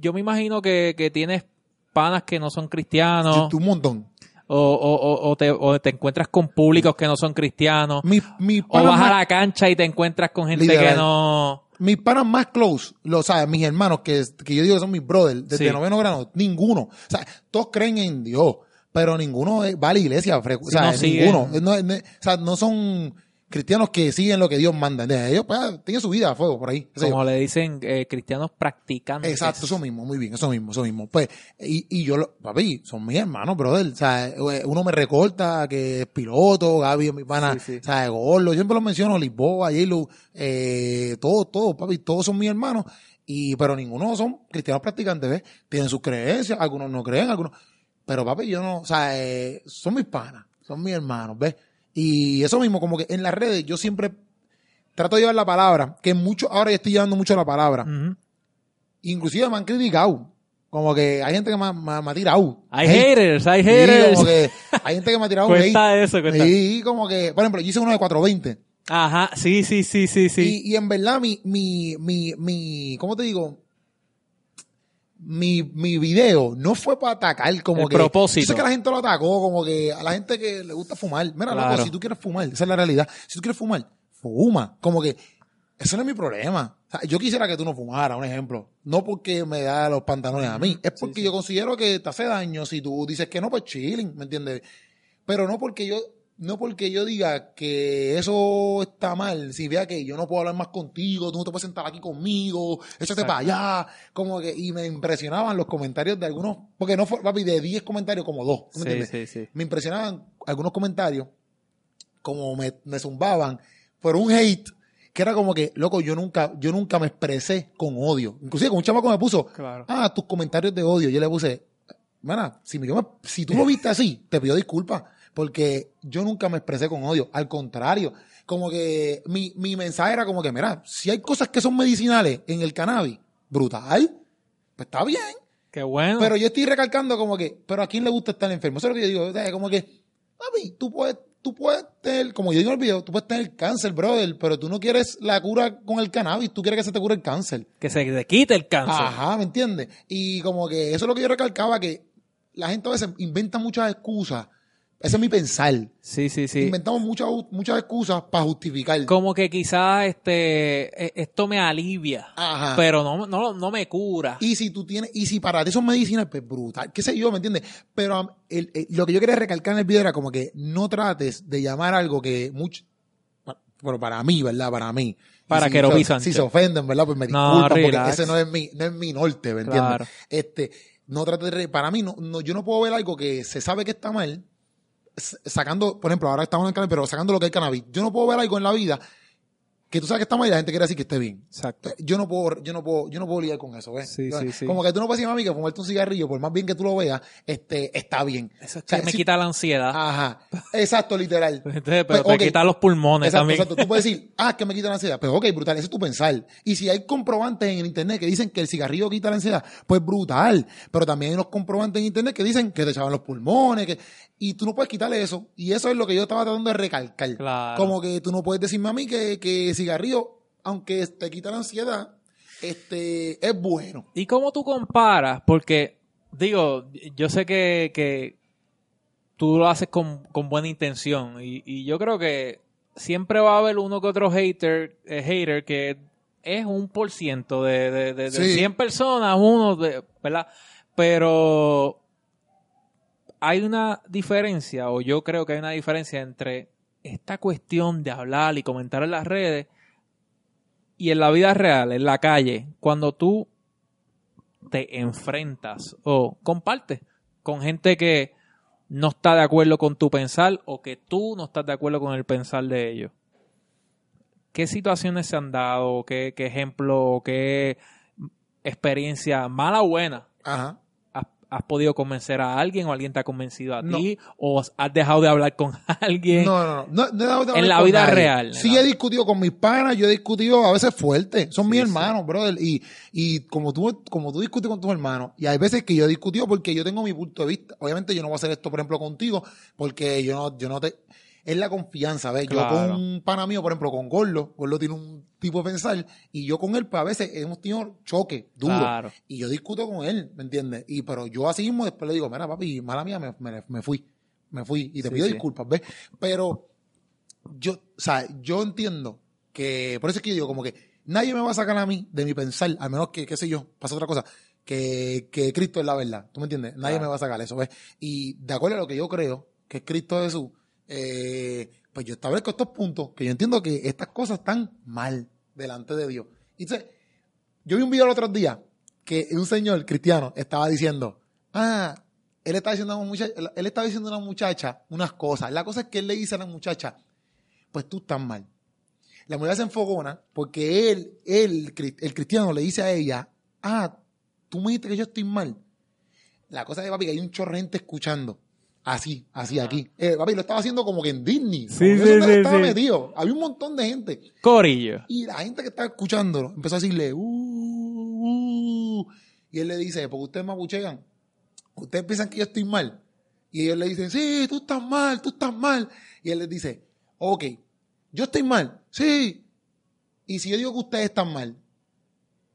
yo me imagino que, que tienes panas que no son cristianos, un montón. o, o, o- o te, o te encuentras con públicos que no son cristianos, Mi, mi o vas a la cancha y te encuentras con gente que no... mis panas más close, lo sabes, mis hermanos, que, que yo digo que son mis brothers, desde Sí. noveno grado, ninguno. O sea, todos creen en Dios, pero ninguno va a la iglesia, o sea, no ninguno. No, no- o sea, no son cristianos que siguen lo que Dios manda. ¿entiendes? Ellos pues, tienen su vida a fuego por ahí. Como le dicen eh, cristianos practicantes. Exacto, eso mismo, muy bien, eso mismo, eso mismo. Pues, y, y yo, lo- papi, son mis hermanos, brother. O sea, eh, uno me recorta que es piloto, Gaby es mi pana, Sí, sí. o sea, Gordo, yo siempre lo menciono, Lisboa, J-Lo, eh, todos, todos, papi, todos son mis hermanos. Y, pero ninguno son cristianos practicantes, ¿ves? Tienen sus creencias, algunos no creen, algunos. Pero, papi, yo no, o sea, eh, son mis panas, son mis hermanos, ¿ves? Y eso mismo, como que en las redes yo siempre trato de llevar la palabra, que mucho, ahora yo estoy llevando mucho la palabra Ujú. inclusive me han criticado. Como que hay gente que me, ha- me ha- tirado. Hay Hate. haters, hay Sí, haters. como que hay gente que me ha tirado [laughs] Cuenta hate. eso, cuenta. Sí, como que, por ejemplo, yo hice uno de 420. Ajá, sí, sí, sí, sí, sí. Y, y en verdad, mi, mi, mi, mi, ¿cómo te digo? Mi, mi video no fue para atacar, como El que. propósito. Yo sé que la gente lo atacó, como que a la gente que le gusta fumar. Mira, Claro. loco, si tú quieres fumar, esa es la realidad. Si tú quieres fumar, fuma. Como que, eso no es mi problema. O sea, yo quisiera que tú no fumaras, un ejemplo. No porque me da los pantalones a mí. Es porque yo considero que te hace daño. Si tú dices que no, pues chilling, ¿me entiendes? Pero no porque yo, no porque yo diga que eso está mal. Si vea que yo no puedo hablar más contigo, tú no te puedes sentar aquí conmigo, échate para allá. Como que, y me impresionaban los comentarios de algunos, porque no fue, papi, de 10 comentarios como dos. ¿tú me Sí, entiendes? sí, sí. Me impresionaban algunos comentarios, como me, me zumbaban, por un hate, que era como que, loco, yo nunca, yo nunca me expresé con odio. Inclusive con un chamaco me puso, Claro. ah, tus comentarios de odio. Yo le puse, Mana, si, yo me- si tú lo viste así, te pido disculpas, porque yo nunca me expresé con odio. Al contrario, como que mi, mi mensaje era como que, mira, si hay cosas que son medicinales en el cannabis, brutal, pues está bien. Qué bueno. Pero yo estoy recalcando como que, pero a quién le gusta estar enfermo. Eso es lo que yo digo. o sea, como que, papi, tú puedes, tú puedes tener, como yo digo en el video, tú puedes tener cáncer, brother, pero tú no quieres la cura con el cannabis, tú quieres que se te cure el cáncer. que se te quite el cáncer. Ajá, ¿me entiendes? Y como que eso es lo que yo recalcaba, que la gente a veces inventa muchas excusas. Ese es mi pensar. Sí, sí, sí. Inventamos muchas, muchas excusas para justificar. Como que quizás este, e- esto me alivia, Ajá. pero no, no, no me cura. Y si tú tienes, y si para ti son medicinas, pues brutal, qué sé yo, ¿me entiendes? Pero um, el- el- lo que yo quería recalcar en el video era como que no trates de llamar algo que mucho, pero para mí, ¿verdad? Para mí. Para si, Keropi si Sánchez. se ofenden, ¿verdad? Pues me No, disculpan relax. porque ese no es mi, no es mi norte, ¿me entiendes? Claro. Este, no trates de, para mí, no, no, yo no puedo ver algo que se sabe que está mal, sacando, por ejemplo, ahora estamos en el cannabis, pero sacando lo que es cannabis. Yo no puedo ver algo en la vida que tú sabes que está mal y la gente quiere decir que esté bien. Exacto. Yo no puedo, yo no puedo, yo no puedo lidiar con eso, ¿ves? Sí, sí, sí. Como que tú no puedes decir, mami, que fumarte un cigarrillo, por más bien que tú lo veas, este, está bien. Eso es O sea, que me si- quita la ansiedad. Ajá. Exacto, literal. [laughs] Entonces, pero Pues, te ok. quita los pulmones Exacto, también. exacto. Tú puedes decir, [laughs] ah, que me quita la ansiedad. Pero ok, brutal, eso es tu pensar. Y si hay comprobantes en el internet que dicen que el cigarrillo quita la ansiedad, pues brutal. Pero también hay unos comprobantes en internet que dicen que te echaban los pulmones, que... y tú no puedes quitarle eso. Y eso es lo que yo estaba tratando de recalcar. Claro. Como que tú no puedes decirme a mí que, que cigarrillo, aunque te quita la ansiedad, este, es bueno. ¿Y cómo tú comparas? Porque, digo, yo sé que, que tú lo haces con, con buena intención y, y yo creo que siempre va a haber uno que otro hater, eh, hater que es un por ciento de, de, de, de Sí. 100 personas, uno, de, ¿verdad? Pero hay una diferencia, o yo creo que hay una diferencia entre esta cuestión de hablar y comentar en las redes y en la vida real, en la calle, cuando tú te enfrentas o compartes con gente que no está de acuerdo con tu pensar o que tú no estás de acuerdo con el pensar de ellos. ¿Qué situaciones se han dado? ¿Qué, ejemplo? ¿Qué experiencia, mala o buena, Ajá. Has, podido convencer a alguien o alguien te ha convencido a No. ti o has dejado de hablar con [laughs] alguien? No, no, no. no, no he dado de En hablar la con vida nadie. real, en Sí la- he discutido con mis panas, yo he discutido a veces fuerte. Son Sí, mis sí. hermanos, brother. Y, y como tú, como tú discutes con tus hermanos, y hay veces que yo he discutido porque yo tengo mi punto de vista. Obviamente yo no voy a hacer esto, por ejemplo, contigo, porque yo no, yo no te, es la confianza, ¿ves? Yo con un pana mío, por ejemplo, con Gorlo, Gorlo tiene un tipo de pensar, y yo con él, pues a veces hemos tenido choque duro. Claro. Y yo discuto con él, ¿me entiendes? Y pero yo así mismo después le digo, mira, papi, mala mía, me, me, me fui. Me fui. Y te Sí, pido sí. disculpas, ¿ves? Pero yo, o sea, yo entiendo que, por eso es que yo digo, como que nadie me va a sacar a mí de mi pensar, al menos que, qué sé yo, pasa otra cosa, que, que Cristo es la verdad. ¿Tú me entiendes? Nadie Claro. me va a sacar eso, ¿ves? Y de acuerdo a lo que yo creo, que es Cristo Jesús, eh, pues yo establezco estos puntos, que yo entiendo que estas cosas están mal delante de Dios. Y entonces, yo vi un video el otro día que un señor cristiano estaba diciendo, ah, él estaba diciendo a una muchacha, él estaba diciendo a una muchacha unas cosas. La cosa es que él le dice a la muchacha, pues tú estás mal. La mujer se enfogona porque él, el cristiano, le dice a ella, ah, tú me dijiste que yo estoy mal. La cosa es, papi, que hay un gente escuchando. Así, así aquí. Eh, papi, lo estaba haciendo como que en Disney. Sí, que sí, eso sí, estaba sí. metido. Había un montón de gente. Corillo. Y la gente que estaba escuchándolo empezó a decirle, uh, uh", y él le dice, porque ustedes me abuchean, ustedes piensan que yo estoy mal. Y ellos le dicen, sí, tú estás mal, tú estás mal. Y él les dice, ok, yo estoy mal, sí. Y si yo digo que ustedes están mal,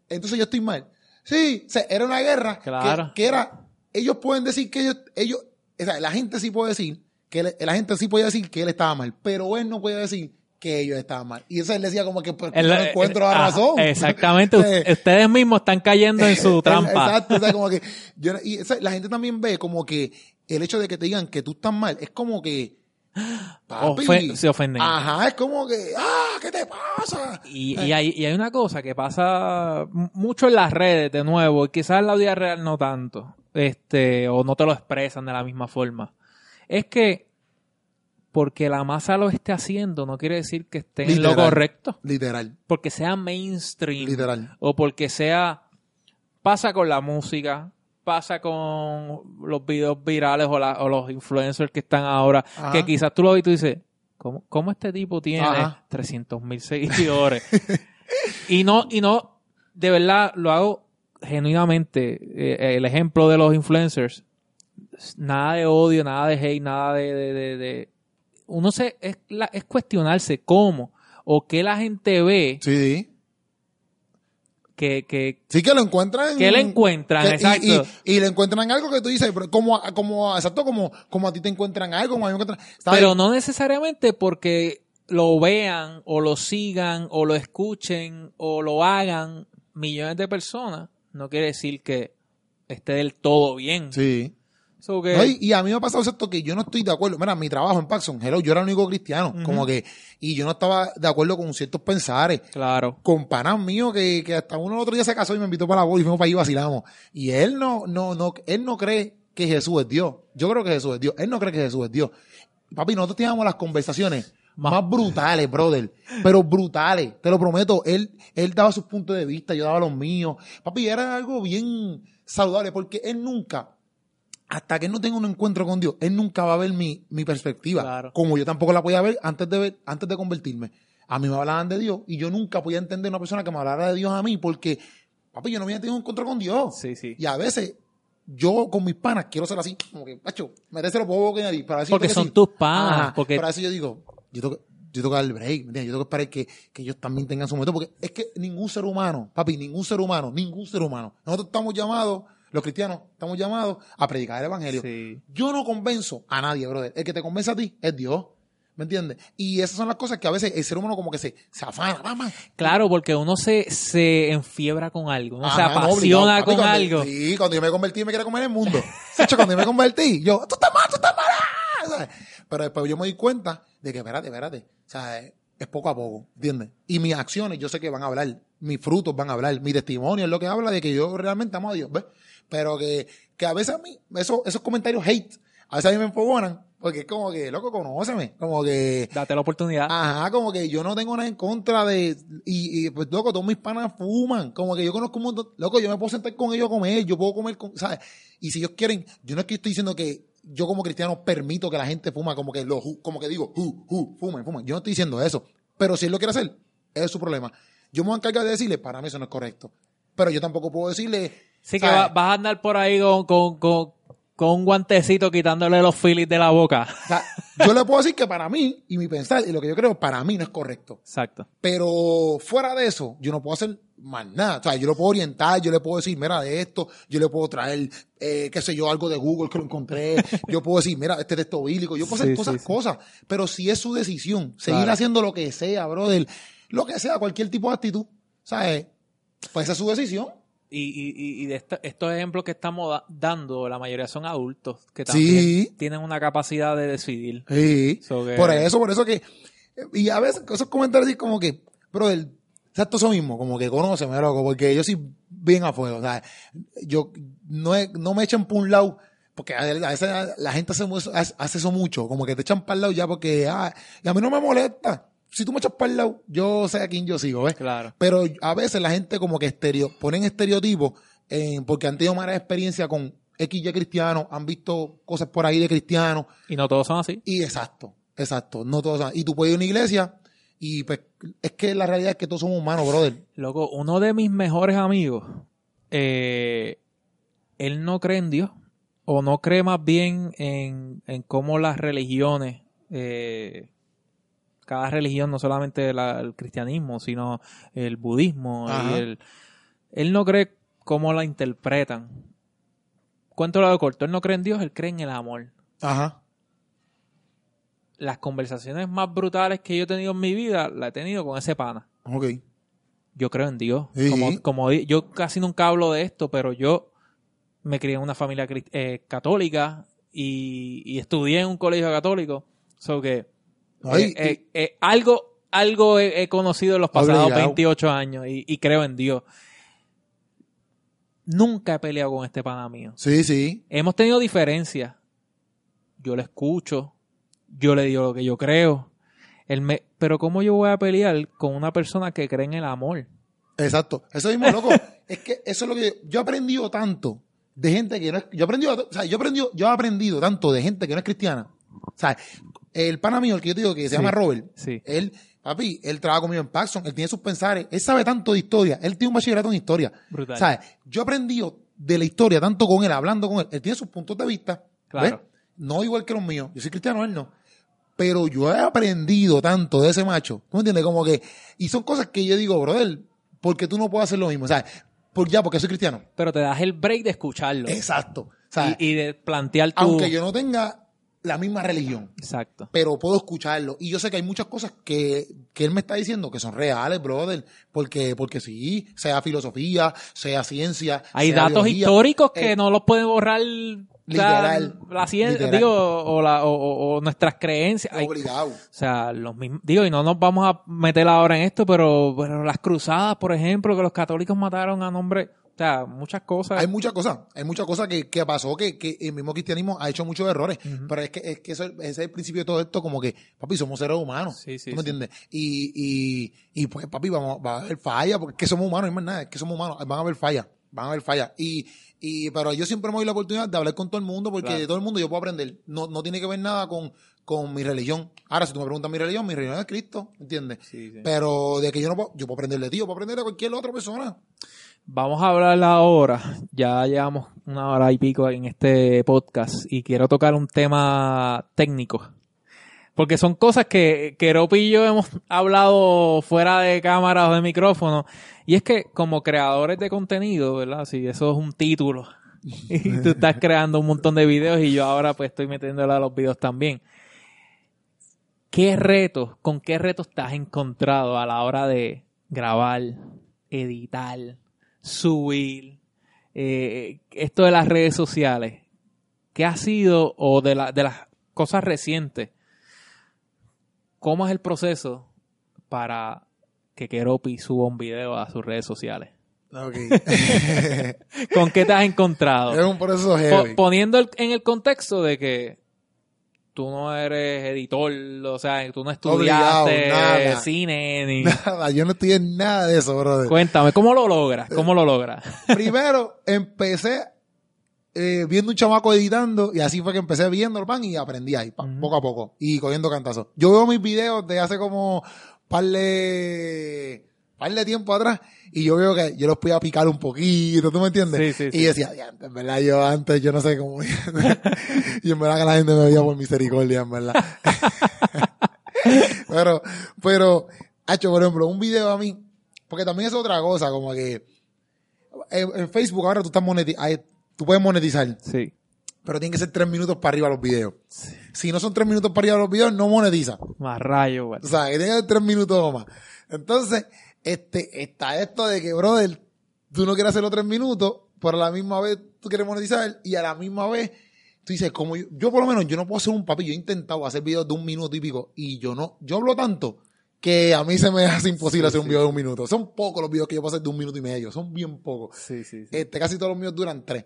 entonces yo estoy mal. Sí, o sea, era una guerra que- Claro. que, era, ellos pueden decir que ellos, ellos, o sea, la gente sí puede decir, que él- la gente sí puede decir que él estaba mal, pero él no puede decir que ellos estaban mal. Y eso él decía como que pues, El- no encuentro la ah, razón. Exactamente. [laughs] Eh, Ustedes mismos están cayendo en su [laughs] trampa. Exacto, o sea, como que yo y esa- la gente también ve como que el hecho de que te digan que tú estás mal es como que [gasps] papi, Ofe- se ofenden. Ajá, es como que, ah, ¿qué te pasa? Y, y hay, y hay una cosa que pasa mucho en las redes, de nuevo, y quizás en la vida real no tanto, este, o no te lo expresan de la misma forma. Es que porque la masa lo esté haciendo no quiere decir que esté en lo correcto. Literal, Porque sea mainstream. literal. O porque sea. Pasa con la música. Pasa con los videos virales o, la- o los influencers que están ahora. Ajá. Que quizás tú lo ves y tú dices, ¿cómo, cómo este tipo tiene Ajá. 300 mil seguidores? [laughs] y no, y no, de verdad, lo hago genuinamente. eh, el ejemplo de los influencers. Nada de odio, nada de hate, nada de. de, de- de- uno se. Es, la- es cuestionarse cómo o qué la gente ve Sí, que, que, sí que lo encuentran. que le encuentran, que- y- exacto. Y, y le encuentran algo que tú dices, pero como, como, exacto, como, como a ti te encuentran algo, como a mí me encuentran. ¿sabes? Pero no necesariamente porque lo vean o lo sigan o lo escuchen o lo hagan millones de personas, no quiere decir que esté del todo bien. Sí. So que- No, y, y a mí me ha pasado esto que yo no estoy de acuerdo. Mira, mi trabajo en Paxson, hello, yo era el único cristiano, como que, y yo no estaba de acuerdo con ciertos pensares. claro. Con panas míos que, que hasta uno el otro día se casó y me invitó para la boda y fuimos para allí y vacilamos. Y él no, no, no, él no cree que Jesús es Dios. Yo creo que Jesús es Dios. Él no cree que Jesús es Dios. Papi, nosotros teníamos las conversaciones Más- más, brutales, brother. Pero brutales. Te lo prometo. Él, él daba sus puntos de vista, yo daba los míos. Papi, era algo bien saludable porque él nunca, hasta que él no tenga un encuentro con Dios, él nunca va a ver mi, mi perspectiva. Claro. Como yo tampoco la podía ver antes de ver, antes de convertirme. A mí me hablaban de Dios y yo nunca podía entender una persona que me hablara de Dios a mí porque, papi, yo no había tenido un encuentro con Dios. Sí, sí. Y a veces, yo con mis panas quiero ser así, como que, macho, merece lo puedo que nadie. Para Porque que son sí. tus panas, Ajá, porque- Para eso yo digo, yo tengo, que- yo tengo que dar el break, ¿me entiendes? Yo tengo que esperar que, que ellos también tengan su método, porque es que ningún ser humano, papi, ningún ser humano, ningún ser humano. Nosotros estamos llamados, los cristianos, estamos llamados a predicar el evangelio. Sí. Yo no convenzo a nadie, brother. El que te convence a ti es Dios. ¿Me entiendes? Y esas son las cosas que a veces el ser humano como que se, se afana, mamá. Claro, porque uno se, se enfiebra con algo, uno se Ajá, apasiona con cuando- algo. Sí, cuando yo me convertí me quería comer el mundo. Hecho, cuando yo me convertí, yo, tú estás mal, tú estás mal. [laughs] ah", ¿sabes? Pero después yo me di cuenta de que, espérate, espérate. O sea, es, es poco a poco, ¿entiendes? Y mis acciones yo sé que van a hablar, mis frutos van a hablar, mi testimonio es lo que habla de que yo realmente amo a Dios, ¿ves? Pero que, que a veces a mí, esos, esos comentarios hate, a veces a mí me enfogonan, porque es como que, loco, conóceme, como que, Date la oportunidad. Ajá, como que yo no tengo nada en contra de. Y, y, pues, loco, todos mis panas fuman. Como que yo conozco un montón. Loco, yo me puedo sentar con ellos a comer, yo puedo comer con. ¿Sabes? Y si ellos quieren, yo no es que estoy diciendo que yo como cristiano permito que la gente fuma, como que lo, como que digo, hu, hu, fumen, fumen. Yo no estoy diciendo eso. Pero si él lo quiere hacer, es su problema. Yo me voy a encargar de decirle, para mí eso no es correcto. Pero yo tampoco puedo decirle. Así que vas a andar por ahí con, con, con, con un guantecito quitándole los filis de la boca. O sea, yo le puedo decir que para mí, y mi pensar, y lo que yo creo, para mí no es correcto. Exacto. Pero fuera de eso, yo no puedo hacer más nada. O sea, yo lo puedo orientar, yo le puedo decir, mira, de esto, yo le puedo traer, eh, qué sé yo, algo de Google que lo encontré. Yo puedo decir, mira, este texto bíblico. Yo puedo hacer Sí, todas esas sí. cosas. Pero si es su decisión, seguir Claro. haciendo lo que sea, brother, lo que sea, cualquier tipo de actitud. ¿sabes? Pues esa es su decisión. Y, y, de esta- estos ejemplos que estamos da- dando, la mayoría son adultos que también Sí. tienen una capacidad de decidir. Sí. So que- Por eso, por eso que. Y a veces esos comentarios así como que, brother, exacto eso mismo, como que conóceme, loco, porque yo soy bien a fuego. O sea, yo no, he- no me echan por un lado, porque a veces la gente hace hace eso mucho, como que te echan para el lado ya porque, ah, y a mí no me molesta. Si tú me echas para el lado, yo sé a quién yo sigo, ¿ves? Claro. Pero a veces la gente como que estereo, ponen estereotipos en- porque han tenido mala experiencia con X y cristianos, han visto cosas por ahí de cristianos, Y no todos son así. y exacto, exacto, no todos son- Y tú puedes ir a una iglesia y pues es que la realidad es que todos somos humanos, brother. Loco, uno de mis mejores amigos, eh, él no cree en Dios, o no cree más bien en, en cómo las religiones, eh, cada religión, no solamente la- el cristianismo, sino el budismo, y el, él no cree cómo la interpretan. Cuento lo corto, él no cree en Dios, él cree en el amor. Ajá. Las conversaciones más brutales que yo he tenido en mi vida, las he tenido con ese pana. Ok. yo creo en Dios. Sí. Como, como yo casi nunca hablo de esto, pero yo me crié en una familia eh, católica y, y estudié en un colegio católico. So que Ay, eh, eh, eh, algo, algo he, he conocido en los pasados Obligado. 28 años y, y creo en Dios. Nunca he peleado con este pana mío. Sí, sí. Hemos tenido diferencias. Yo le escucho, yo le digo lo que yo creo. Él me, pero ¿cómo yo voy a pelear con una persona que cree en el amor? Exacto. Eso mismo, loco. [laughs] es que eso es lo que yo he aprendido tanto de gente que no es, yo he aprendido, o sea, yo he aprendido, yo he aprendido tanto de gente que no es cristiana. O sea, el pana mío, el que yo te digo que se Sí. llama Robert, Sí. él, papi, él trabaja conmigo en Paxson, él tiene sus pensares, él sabe tanto de historia, él tiene un bachillerato en historia. Brutal. ¿Sabes? Yo he aprendido de la historia tanto con él, hablando con él, él tiene sus puntos de vista, Claro. ¿ves? No igual que los míos, yo soy cristiano, él no. Pero yo he aprendido tanto de ese macho, ¿tú me entiendes? Como que, y son cosas que yo digo, brother, porque tú no puedes hacer lo mismo, ¿sabes? Por, ya, porque soy cristiano. Pero te das el break de escucharlo. Exacto. ¿sabes? y, y de plantear tu... Aunque yo no tenga la misma religión, Exacto. pero puedo escucharlo. Y yo sé que hay muchas cosas que, que él me está diciendo que son reales, brother. Porque, porque sí, sea filosofía, sea ciencia. Hay sea datos biología. históricos que Eh, no los pueden borrar Literal. la, la ciencia, Literal. digo, o, la- o- o- o nuestras creencias. Hay- Obligado. o sea, los mismos, digo, y no nos vamos a meter ahora en esto, pero, pero las cruzadas, por ejemplo, que los católicos mataron a nombre, o sea, muchas cosas. Hay muchas cosas, hay muchas cosas que, que pasó que, que el mismo cristianismo ha hecho muchos errores, pero es que, es que eso, ese es el principio de todo esto, como que, papi, somos seres humanos, Sí, sí, ¿tú me sí. entiendes? Y, y, y pues, papi, vamos, va a haber fallas, porque es que somos humanos, no más nada, es que somos humanos, van a haber fallas, van a haber fallas. Y, y, pero yo siempre me doy la oportunidad de hablar con todo el mundo, porque Claro. de todo el mundo yo puedo aprender, no, no tiene que ver nada con, con mi religión. Ahora, si tú me preguntas mi religión, mi religión es Cristo, ¿entiendes? Pero de que yo no puedo, yo puedo aprender de ti, yo puedo aprender de cualquier otra persona. Vamos a hablar ahora, ya llevamos una hora y pico en este podcast y quiero tocar un tema técnico. Porque son cosas que, que Ropi y yo hemos hablado fuera de cámara o de micrófono. Y es que como creadores de contenido, ¿verdad? Si eso es un título y [laughs] tú estás creando un montón de videos y yo ahora pues estoy metiéndole a los videos también. ¿Qué retos, con qué retos te has encontrado a la hora de grabar, editar, subir, eh, esto de las redes sociales? ¿Qué ha sido, o de, la- de las cosas recientes, cómo es el proceso para que Keropi suba un video a sus redes sociales? [laughs] ¿Con qué te has encontrado? es un proceso heavy. poniendo el- en el contexto de que tú no eres editor, o sea, tú no estudiaste nada. cine ni... [laughs] Nada, yo no estoy en nada de eso, brother. Cuéntame, ¿cómo lo logras? ¿Cómo lo logras? [laughs] Primero, empecé eh, viendo un chamaco editando y así fue que empecé viendo el pan y aprendí ahí, pa- poco a poco, y cogiendo cantazos. Yo veo mis videos de hace como par de, par de tiempo atrás y yo veo que yo los podía picar un poquito, ¿tú me entiendes? Sí, sí, y sí. decía, "Ya, en verdad yo antes, yo no sé cómo... [laughs] y en verdad que la gente me veía por misericordia, en verdad. [laughs] pero, pero, hecho, por ejemplo, un video a mí, porque también es otra cosa, como que en, en Facebook ahora tú estás monetizando, tú puedes monetizar, Sí. pero tienen que ser tres minutos para arriba los videos. Si no son tres minutos para arriba los videos, no monetiza. Más rayo, güey. O sea, que tiene que ser tres minutos o más. Entonces, este, está esto de que, brother, tú no quieres hacerlo tres minutos, pero a la misma vez tú quieres monetizar y a la misma vez tú dices, como yo, yo por lo menos, yo no puedo hacer un papi, yo he intentado hacer videos de un minuto y pico y yo no, yo hablo tanto que a mí se me hace imposible hacer un video de un minuto. Son pocos los videos que yo puedo hacer de un minuto y medio, son bien pocos. Sí, sí, sí. Este, casi todos los míos duran tres.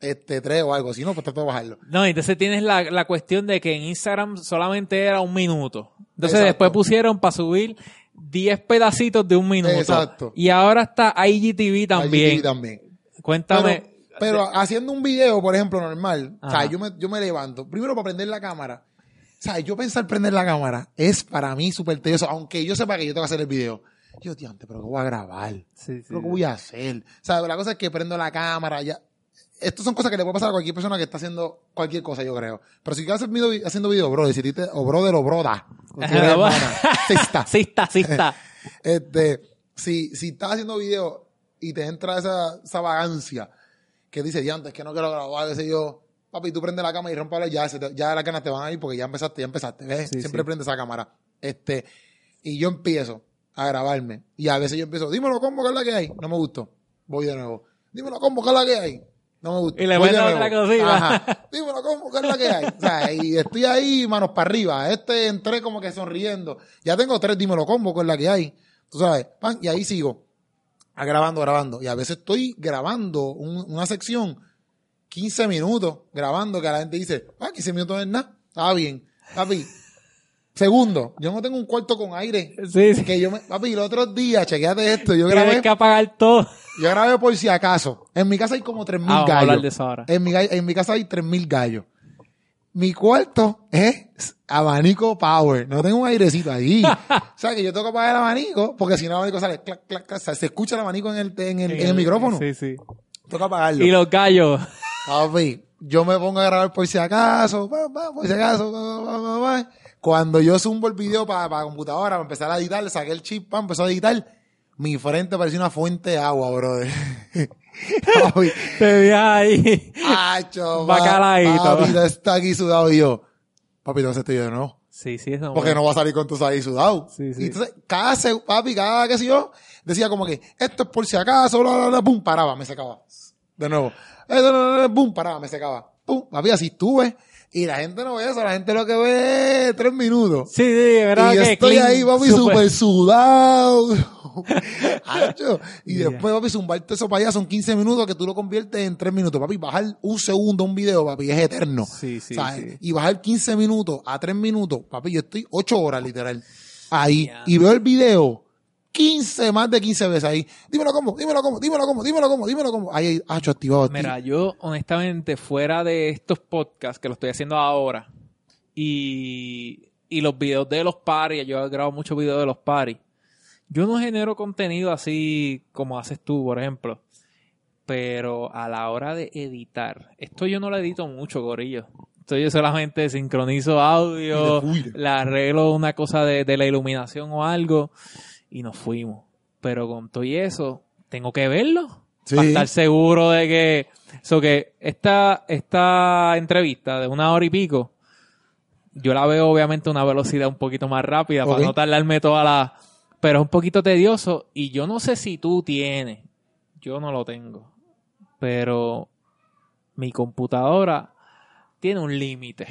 Este, tres o algo, si no, pues trato de bajarlo. No, entonces tienes la, la cuestión de que en Instagram solamente era un minuto. Entonces Exacto. después pusieron para subir 10 pedacitos de un minuto. Exacto. Y ahora está IGTV también. IGTV también. Cuéntame. Pero, pero haciendo un video, por ejemplo, normal, o sea, yo me, yo me levanto. Primero para prender la cámara. O sea, yo pensar prender la cámara es para mí súper tedioso, aunque yo sepa que yo tengo que hacer el video. Yo, tío, antes, pero ¿qué voy a grabar? Sí, sí. ¿Pero qué voy a hacer? O sea, la cosa es que prendo la cámara, ya. Estas son cosas que le puede pasar a cualquier persona que está haciendo cualquier cosa, yo creo. Pero si quieres hacer video, haciendo video, brother, si te, o brother o broda. o si eres hermana, sí está. Sí está, sí está. Este, si, si estás haciendo video y te entra esa, esa vagancia que dice, diantes, que no quiero grabar, sé yo, papi, tú prende la cámara y rompala, ya, se te- ya las ganas te van a ir porque ya empezaste, ya empezaste, ¿ves? Sí, Siempre sí. prende esa cámara. Este, y yo empiezo a grabarme. Y a veces yo empiezo, dímelo, ¿cómo que es la que hay? No me gustó. Voy de nuevo. Dímelo, ¿cómo que es la que hay? No me gustó. Y le Voy de otra cosita. Ajá. Dímelo, ¿cómo que es la que hay? O sea, y estoy ahí, manos para arriba. Este entré como que sonriendo. Ya tengo tres, dímelo, ¿cómo que es la que hay? Tú sabes, pan, y ahí sigo. A grabando, grabando. Y a veces estoy grabando un- una sección 15 minutos grabando que la gente dice, ah, 15 minutos no es nada. Está bien. Papi. Segundo, yo no tengo un cuarto con aire. Sí, sí. Que yo me, papi, los otros días, chequeate esto, yo Tienes grabé, que apagar todo. yo grabé por si acaso. En mi casa hay como 3.000 Ah, vamos a gallos. hablar de eso ahora. En mi, ga- en mi casa hay 3.000 gallos. Mi cuarto es abanico power. No tengo un airecito ahí. [laughs] o sea, que yo tengo que apagar el abanico porque si no el abanico sale clac, clac, clac. Se escucha el abanico en el, en el, en el micrófono. Sí, sí. Tengo que apagarlo. Y los gallos. Papi, yo me pongo a grabar por si acaso, pa, pa, por si acaso, pa. Cuando yo zumbo el video para la computadora, para empezar a editar, le saqué el chip, pa, empezó a editar, mi frente parecía una fuente de agua, brother. [laughs] Te vi ahí. Acho, [laughs] Bacalaíto. Papi, está aquí sudado y yo. Papi, entonces estoy yo de nuevo. Sí, sí, eso. Porque no va a salir con tus ahí sudado. Sí, sí. Y entonces, cada, papi, cada que sé yo, decía como que, esto es por si acaso, bla, bla, bla, pum, paraba, me secaba. De nuevo. Esto, bla, bla, bla, pum, paraba, me secaba. Pum, papi, así estuve. Y la gente no ve eso, la gente lo que ve es tres minutos. Sí, sí, ¿verdad? Y yo que estoy clean, ahí, papi, super- súper sudado. [laughs] Hacho. y después, papi, zumbarte eso para allá son 15 minutos que tú lo conviertes en 3 minutos. Papi, bajar un segundo un video, papi, es eterno. Sí, sí, ¿Sabes? sí. Y bajar 15 minutos a 3 minutos, papi, yo estoy 8 horas literal ahí. Y veo el video 15, más de 15 veces ahí. Dímelo cómo, dímelo cómo, dímelo cómo, dímelo cómo, dímelo cómo. Ahí, hacho, activado. Mira, yo honestamente, fuera de estos podcasts que lo estoy haciendo ahora y, y los videos de los paris, yo grabo muchos videos de los paris, yo no genero contenido así como haces tú, por ejemplo. Pero a la hora de editar, esto yo no lo edito mucho, gorillo. Esto yo solamente sincronizo audio, le arreglo una cosa de, de la iluminación o algo y nos fuimos. Pero con todo y eso, tengo que verlo Sí. para estar seguro de que so que esta esta entrevista de una hora y pico yo la veo obviamente a una velocidad un poquito más rápida Ok. para no tardarme toda la pero es un poquito tedioso y yo no sé si tú tienes yo no lo tengo pero mi computadora tiene un límite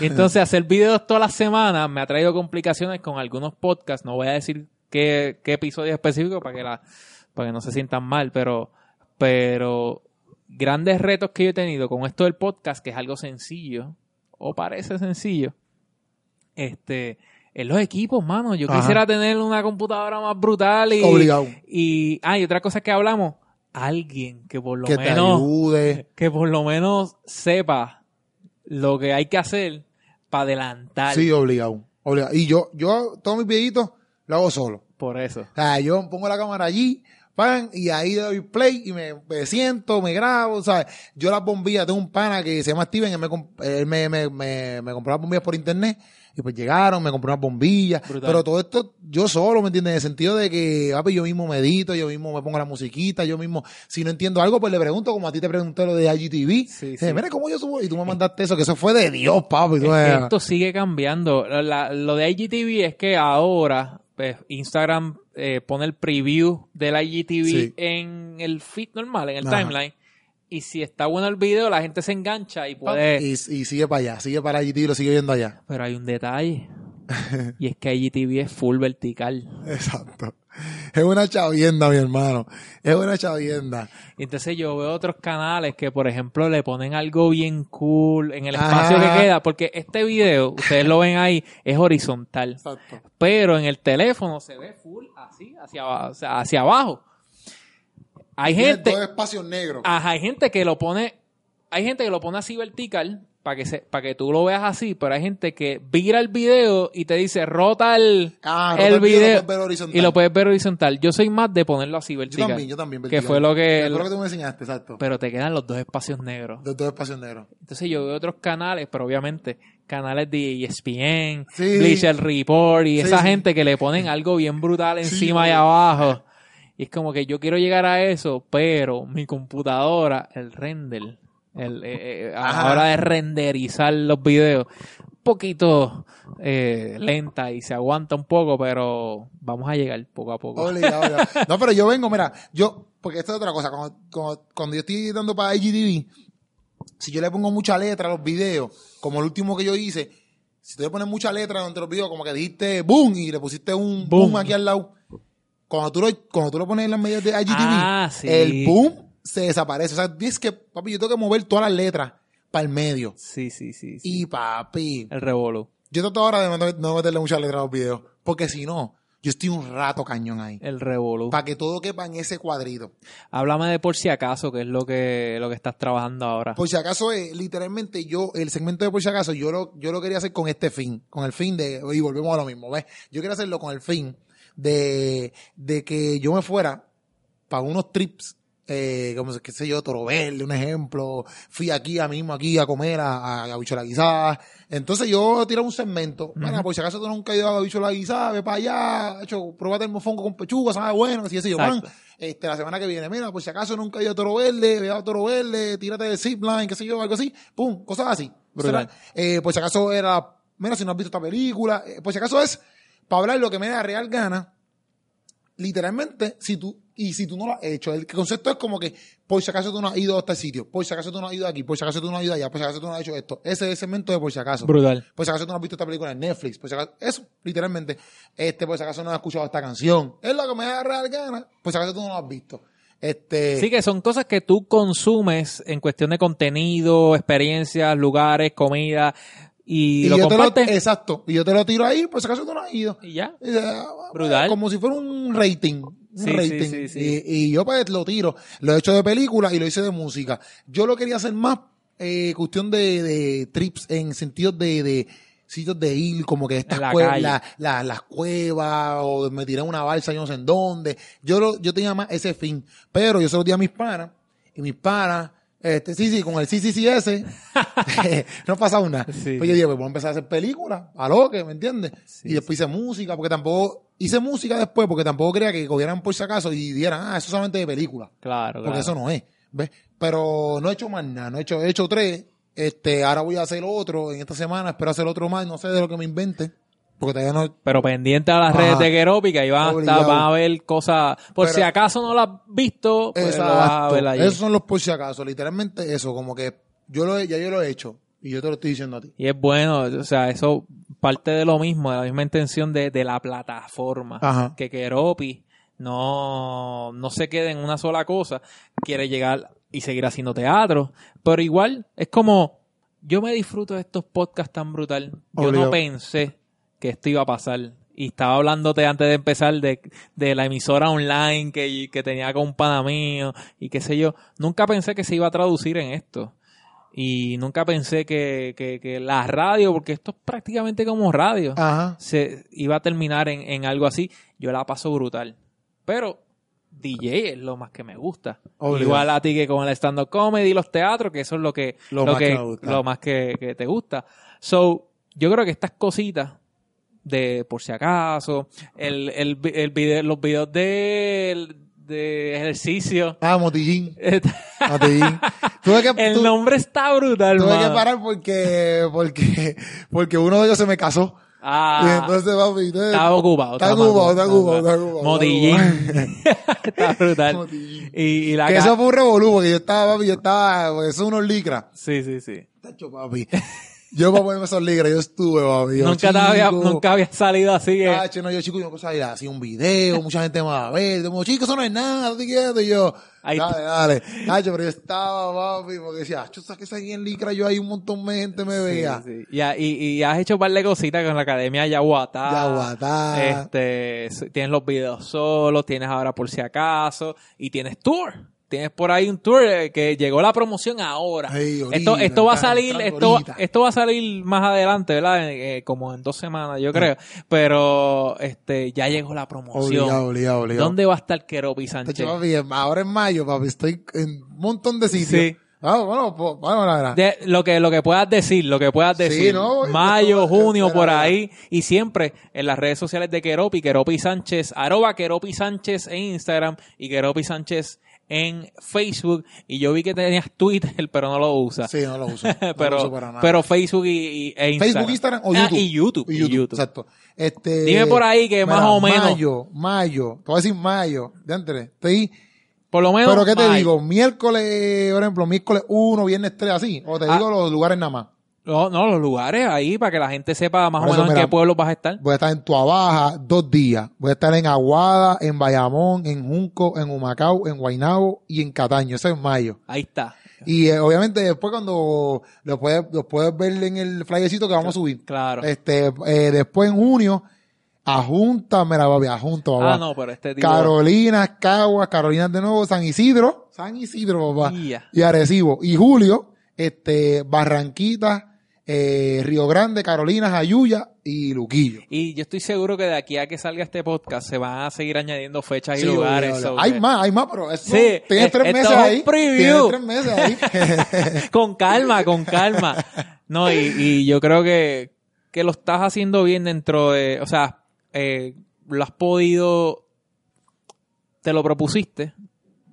y [laughs] entonces hacer videos todas las semanas me ha traído complicaciones con algunos podcasts no voy a decir qué, qué episodio específico para que la para que no se sientan mal, pero, pero grandes retos que yo he tenido con esto del podcast, que es algo sencillo, o parece sencillo, este, en los equipos, mano. Yo Ajá. quisiera tener una computadora más brutal y, Obligado. y, ah, y otra cosa que hablamos, alguien que por lo Que te menos, ayude. [laughs] que por lo menos sepa lo que hay que hacer para adelantar. Sí, obligado. obligado. Y yo, yo, todos mis videitos lo hago solo. Por eso. O sea, yo pongo la cámara allí, pan, y ahí doy play y me, me siento, me grabo, ¿sabes? Yo las bombillas, tengo un pana que se llama Steven, él me, él me, me, me, me compró las bombillas por internet, y pues llegaron, me compró unas bombillas, Brutal. pero todo esto yo solo, ¿me entiendes? En el sentido de que, papi, yo mismo medito, yo mismo me pongo la musiquita, yo mismo, si no entiendo algo, pues le pregunto, como a ti te pregunté lo de IGTV, Sí, Dice, sí. mira cómo yo subo, y tú me mandaste eso, que eso fue de Dios, papi, esto sigue cambiando. La- lo de IGTV es que ahora, pues, Instagram eh, pone el preview del IGTV Sí. en el feed normal, en el Ajá. timeline. Y si está bueno el video, la gente se engancha y puede... Y, y sigue para allá, sigue para IGTV y lo sigue viendo allá. Pero hay un detalle. [laughs] y es que IGTV es full vertical. Exacto. Es una chavienda, mi hermano. Es una chavienda. Y Entonces yo veo otros canales que, por ejemplo, le ponen algo bien cool en el Ajá. espacio que queda, porque este video, ustedes lo ven ahí, es horizontal. Exacto. Pero en el teléfono se ve full así, hacia, aba- o sea, hacia abajo. Hay gente, Todo espacio negro. ajá, hay gente que lo pone, hay gente que lo pone así vertical para que se, para que tú lo veas así, pero hay gente que vira el video y te dice rota el, Ah, el rota el video, lo y lo puedes ver horizontal. Yo soy más de ponerlo así Yo vertical. también, yo también. Que fue lo que, lo que tú me enseñaste, exacto. pero te quedan los dos espacios negros. De todo espacio negro. Entonces yo veo otros canales, pero obviamente canales de ESPN, Sí. Bleacher Report y Sí, esa sí. gente que le ponen algo bien brutal encima y abajo. Y es como que yo quiero llegar a eso, pero mi computadora, el render, el, eh, [laughs] eh, a la hora de renderizar los videos, un poquito eh, lenta y se aguanta un poco, pero vamos a llegar poco a poco. Obligado, obligado. [laughs] No, pero yo vengo, mira, yo, porque esto es otra cosa, cuando, cuando, cuando yo estoy editando para IGTV, si yo le pongo mucha letra a los videos, como el último que yo hice, si tú le pones mucha letra entre los videos, como que dijiste boom y le pusiste un boom, Boom. aquí al lado, cuando tú lo, cuando tú lo pones en las medidas de IGTV, Ah, sí. el boom se desaparece. O sea, dices que, papi, yo tengo que mover todas las letras para el medio. Sí, sí, sí. sí. Y papi, El revolú. yo trato ahora de no- no meterle mucha letra a los videos, porque si no, yo estoy un rato cañón ahí. El revolú. Para que todo quepa en ese cuadrito. Háblame de por si acaso, que es lo que, lo que estás trabajando ahora. Por si acaso, eh, literalmente yo, el segmento de por si acaso, yo lo, yo lo quería hacer con este fin, con el fin de, y volvemos a lo mismo, ¿ves? Yo quería hacerlo con el fin de, de que yo me fuera para unos trips, eh, como qué sé yo, Toro Verde, un ejemplo, fui aquí a mismo aquí a comer a, a, Gabichola Guisada. Entonces yo tiraba un segmento, bueno, por si acaso tú nunca has ido a Gabichola Guisada, ve para allá, hecho, pruébate el mofongo con pechuga, sabe bueno, así así yo, man, este, la semana que viene, mira, por si acaso nunca he ido a Toro Verde, ve a Toro Verde, tírate de zipline, qué sé yo, algo así, pum, cosas así. Será, eh, por si acaso era, mira, si no has visto esta película, eh, por si acaso es para hablar lo que me da real gana, literalmente, si tú, y si tú no lo has hecho, el concepto es como que, por si acaso tú no has ido a este sitio, por si acaso tú no has ido aquí, por si acaso tú no has ido allá, por si acaso tú no has hecho esto. Ese es el segmento de por si acaso. Brutal. Por si acaso tú no has visto esta película en Netflix, por si acaso, eso, literalmente. Este, por si acaso no has escuchado esta canción. Es lo que me da real gana, por si acaso tú no lo has visto. Este, Sí, que son cosas que tú consumes en cuestión de contenido, experiencias, lugares, comida, y, y lo yo te compartes. lo, exacto, y yo te lo tiro ahí, por si acaso tú no has ido. y ya. Y, Brutal. Como si fuera un rating. Un Sí, rating. sí, sí. Y, y yo pues lo tiro. Lo he hecho de película y lo hice de música. Yo lo quería hacer más eh, cuestión de, de trips en sentido de, de sitios de ir, como que estas la cuevas, la- la- las cuevas, o me tiré una balsa, yo no sé en dónde. Yo lo, yo tenía más ese fin. Pero yo se lo di a mis panas, y mis panas, este, sí, sí, con el sí, sí, sí, ese, [laughs] [laughs] no ha pasado nada. Sí. Pues yo dije, pues voy a empezar a hacer películas, a lo que, ¿me entiendes? Sí, y después hice música, porque tampoco, hice música después, porque tampoco quería que cogieran por si acaso y dieran, ah, eso solamente de película. Claro, Porque claro. eso no es, ¿ves? Pero no he hecho más nada, no he hecho, he hecho tres, este, ahora voy a hacer otro, en esta semana espero hacer otro más, no sé de lo que me invente, porque todavía no, Pero pendiente a las Ajá. redes de Keropi, ahí van a, estar, van a ver cosas. Por Pero- si acaso no las has visto, pues lo vas a ver allí. Esos son los por si acaso, literalmente eso, como que yo lo he, ya yo lo he hecho, y yo te lo estoy diciendo a ti. Y es bueno, o sea, eso parte de lo mismo, de la misma intención de, de la plataforma. Ajá. Que Keropi no, no se quede en una sola cosa, quiere llegar y seguir haciendo teatro, pero igual es como, yo me disfruto de estos podcasts tan brutal. Yo Obligado. no pensé que esto iba a pasar. Y estaba hablándote antes de empezar de, de la emisora online que, que tenía con un pana mío y qué sé yo. Nunca pensé que se iba a traducir en esto. Y nunca pensé que, que, que la radio, porque esto es prácticamente como radio, Ajá. se iba a terminar en, en algo así. Yo la paso brutal. Pero DJ es lo más que me gusta. Igual a ti que con el stand-up comedy y los teatros, que eso es lo que, Lo lo más que, lo más que, que te gusta. So, yo creo que estas cositas de por si acaso, el, el, el video, los videos de, de ejercicio. Ah, Motillín, [laughs] Motillín. Tuve que, el tu- nombre está brutal, tuve que mano. parar porque, porque, porque uno de ellos se me casó. Ah, Y entonces, papi, entonces- estaba ocupado. Está ocupado, está ocupado, está ocupado. Motillín. [laughs] está brutal. Motillín. Y, y la Que eso fue un revolú, porque yo estaba, papi, yo estaba, eso es unos licras. Sí, sí, sí. Tacho, papi. [laughs] Yo para ponerme esos licras, yo estuve, papi. Yo, Nunca, había, nunca había salido así. Tacho, no, yo chico, yo no sabía, hacía un video, mucha gente me va a ver, como, chico, eso no es nada, no te quieto, y yo, Ahí dale, dale. Tacho, pero yo estaba, papi, porque decía, yo sabes que ahí en licra, yo ahí un montón de gente me veía. Sí, sí. Y, y, y has hecho un par de cositas con la Academia Yaguatá. Yaguatá. Este, tienes los videos solos, tienes ahora por si acaso, y tienes tour. Tienes por ahí un tour eh, que llegó la promoción ahora. Esto, esto va a salir, esto, esto va a salir más adelante, ¿verdad? Eh, como en dos semanas, yo creo. Pero, este, ya llegó la promoción. Obligado, obligado, obligado. ¿Dónde va a estar Keropi Sánchez? Ahora en mayo, papi, estoy en un montón de sitios. Sí. Ah, bueno, pues, bueno, la verdad. De, lo que lo que puedas decir, lo que puedas Sí, decir. no, Mayo, junio, por ahí. Y siempre en las redes sociales de Keropi, Keropi Sánchez, arroba Keropi Sánchez en Instagram y Keropi Sánchez en Facebook. Y yo vi que tenías Twitter, [laughs] pero no lo usas. Sí, no lo uso. [laughs] No lo pero, uso para nada. pero Facebook y, y- e Instagram. Facebook, Instagram o Ah, YouTube. y YouTube. y YouTube. Exacto. Este, Dime por ahí que más o menos- Mayo, mayo. Te voy a decir mayo. De antes. Estoy. Por lo menos. Pero ¿qué te mayo. digo? Miércoles, por ejemplo, miércoles 1, viernes 3, así. O te Ah. digo los lugares nada más. No, no, los lugares ahí para que la gente sepa más Por o eso, menos en qué pueblo vas a estar. Voy a estar en Tuabaja dos días. Voy a estar en Aguada, en Bayamón, en Junco, en Humacao, en Guaynabo y en Cataño. Eso es mayo. Ahí está. Y eh, obviamente después cuando lo puedes, lo puedes ver en el flyercito que vamos a subir. Claro. Este, eh, después en junio, a Junta, mira, papi, a Junta, papá. ah, no, pero este tipo. Carolina, Caguas, Carolina de nuevo, San Isidro, San Isidro, papá. Ya. Y Arecibo. Y Julio, este, Barranquita, eh, Río Grande, Carolina, Jayuya y Luquillo. Y yo estoy seguro que de aquí a que salga este podcast se van a seguir añadiendo fechas y lugares. so Hay más, hay más, pero eso Sí, tienes eh, tres meses es ahí. Tienes tres meses ahí. [laughs] con calma, con calma. No, y, y yo creo que, que lo estás haciendo bien dentro de, o sea, eh, lo has podido, te lo propusiste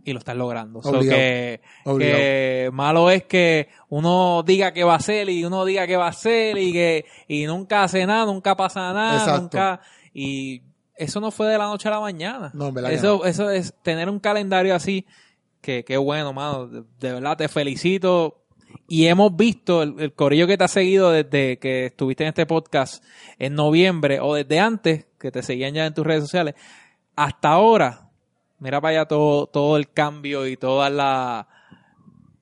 y lo estás logrando. So que, que malo es que uno diga que va a hacer y uno diga que va a hacer y que y nunca hace nada, nunca pasa nada, Exacto. nunca y eso no fue de la noche a la mañana. No, eso eso es tener un calendario así que qué bueno, mano, de, de verdad te felicito y hemos visto el, el corillo que te ha seguido desde que estuviste en este podcast en noviembre o desde antes que te seguían ya en tus redes sociales hasta ahora. Mira para allá todo, todo el cambio y todas la-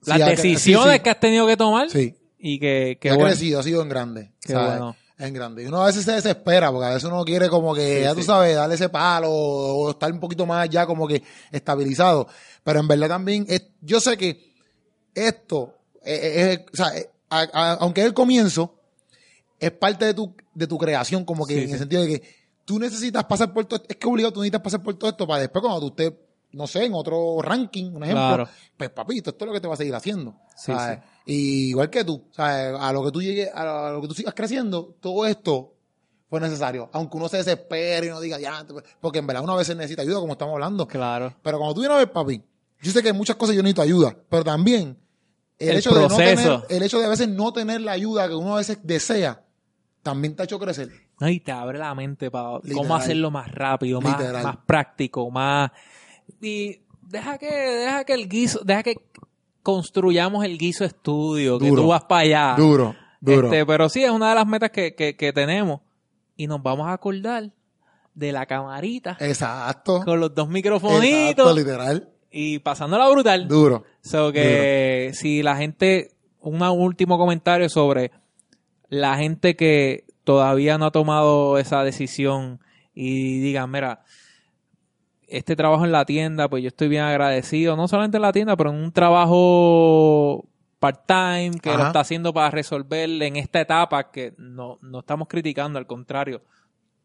las Sí, decisiones sí, sí. que has tenido que tomar Sí. y que, que ha bueno. crecido, ha sido en grande. Qué ¿sabes? bueno. En grande. Y uno a veces se desespera, porque a veces uno quiere como que, ya tú sabes, darle ese palo o estar un poquito más ya como que estabilizado. Pero en verdad también, es, yo sé que esto, eh, eh, es- o sea, eh, a- a- aunque es el comienzo, es parte de tu, de tu creación, como que en el sentido de que tú necesitas pasar por todo esto, es que obligado tú necesitas pasar por todo esto para después cuando tú estés, no sé, en otro ranking, un ejemplo, Claro. pues papito, esto es lo que te va a seguir haciendo. Sí, ¿sabes? Y igual que tú, ¿sabes? a lo que tú llegues, a lo que tú sigas creciendo, todo esto fue necesario. Aunque uno se desespere y no diga, ya, porque en verdad uno a veces necesita ayuda, como estamos hablando. Claro. Pero cuando tú vienes a ver, papi, yo sé que en muchas cosas yo necesito ayuda, pero también el, El hecho de no tener, el hecho de a veces no tener la ayuda que uno a veces desea, también te ha hecho crecer. No, y te abre la mente para cómo hacerlo más rápido, más, Literal. más práctico, más. Y deja que, deja que el guiso, deja que construyamos el guiso estudio, que tú vas para allá. Duro, duro. Este, pero sí, es una de las metas que, que, que tenemos. Y nos vamos a acordar de la camarita Exacto. con los dos Exacto, microfonitos literal. y pasándola brutal. Duro. So que si la gente, un último comentario sobre la gente que todavía no ha tomado esa decisión y digan, mira, este trabajo en la tienda, pues yo estoy bien agradecido, no solamente en la tienda, pero en un trabajo part-time que lo está haciendo para resolver en esta etapa que no, no estamos criticando, al contrario.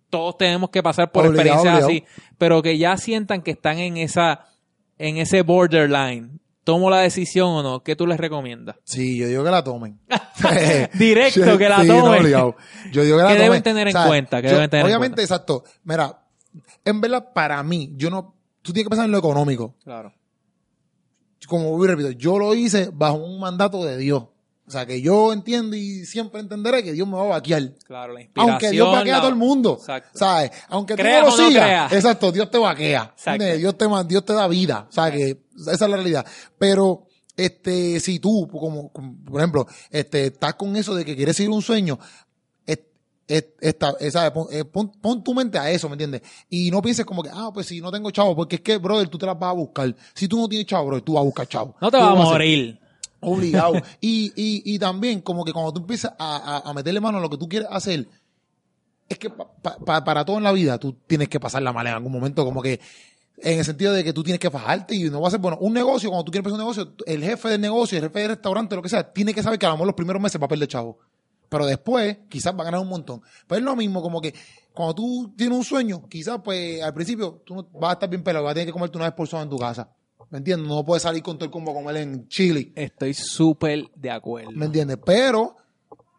Todos tenemos que pasar por Obligado, experiencias obligado. así, pero que ya sientan que están en esa en ese borderline. ¿Tomo la decisión o no? ¿Qué tú les recomiendas? Sí, yo digo que la tomen. [laughs] Directo, que la Sí, tomen. Yo digo que la ¿Qué deben tomen. tener en O sea, cuenta? ¿Qué yo- deben tener en obviamente, cuenta? exacto. Mira, en verdad, para mí, yo no, tú tienes que pensar en lo económico. Claro. Como voy repito, yo lo hice bajo un mandato de Dios. O sea, que yo entiendo y siempre entenderé que Dios me va a vaquear. Claro, la inspiración. Aunque Dios vaquea a todo el mundo. Exacto. ¿Sabes? Aunque tú no lo no sigas. exacto, Dios te vaquea. Exacto. Dios te, Dios te da vida. O sea, que esa es la realidad. Pero, este, si tú, como, como, por ejemplo, este, estás con eso de que quieres seguir un sueño, es- es- esta. Pon, eh, pon- tu mente a eso, ¿me entiendes? Y no pienses como que, ah, pues si no tengo chavo, porque es que, brother, tú te las vas a buscar. Si tú no tienes chavo, brother, tú vas a buscar chavo. No te vas a morir. Obligado. [laughs] y, y, y también, como que cuando tú empiezas a, a, a meterle mano a lo que tú quieres hacer, es que pa- pa- pa- para todo en la vida tú tienes que pasar la mala en algún momento, como que en el sentido de que tú tienes que fajarte y no va a ser bueno. Un negocio, cuando tú quieres empezar un negocio, el jefe del negocio, el jefe del restaurante, lo que sea, tiene que saber que a lo mejor los primeros meses va a perder chavo. Pero después, quizás va a ganar un montón. Pero es lo mismo, como que cuando tú tienes un sueño, quizás pues al principio tú no, vas a estar bien pelado, vas a tener que comerte una vez por semana en tu casa. ¿Me entiendes? No puedes salir con todo el combo a comer en Chile. Estoy súper de acuerdo. ¿Me entiendes? Pero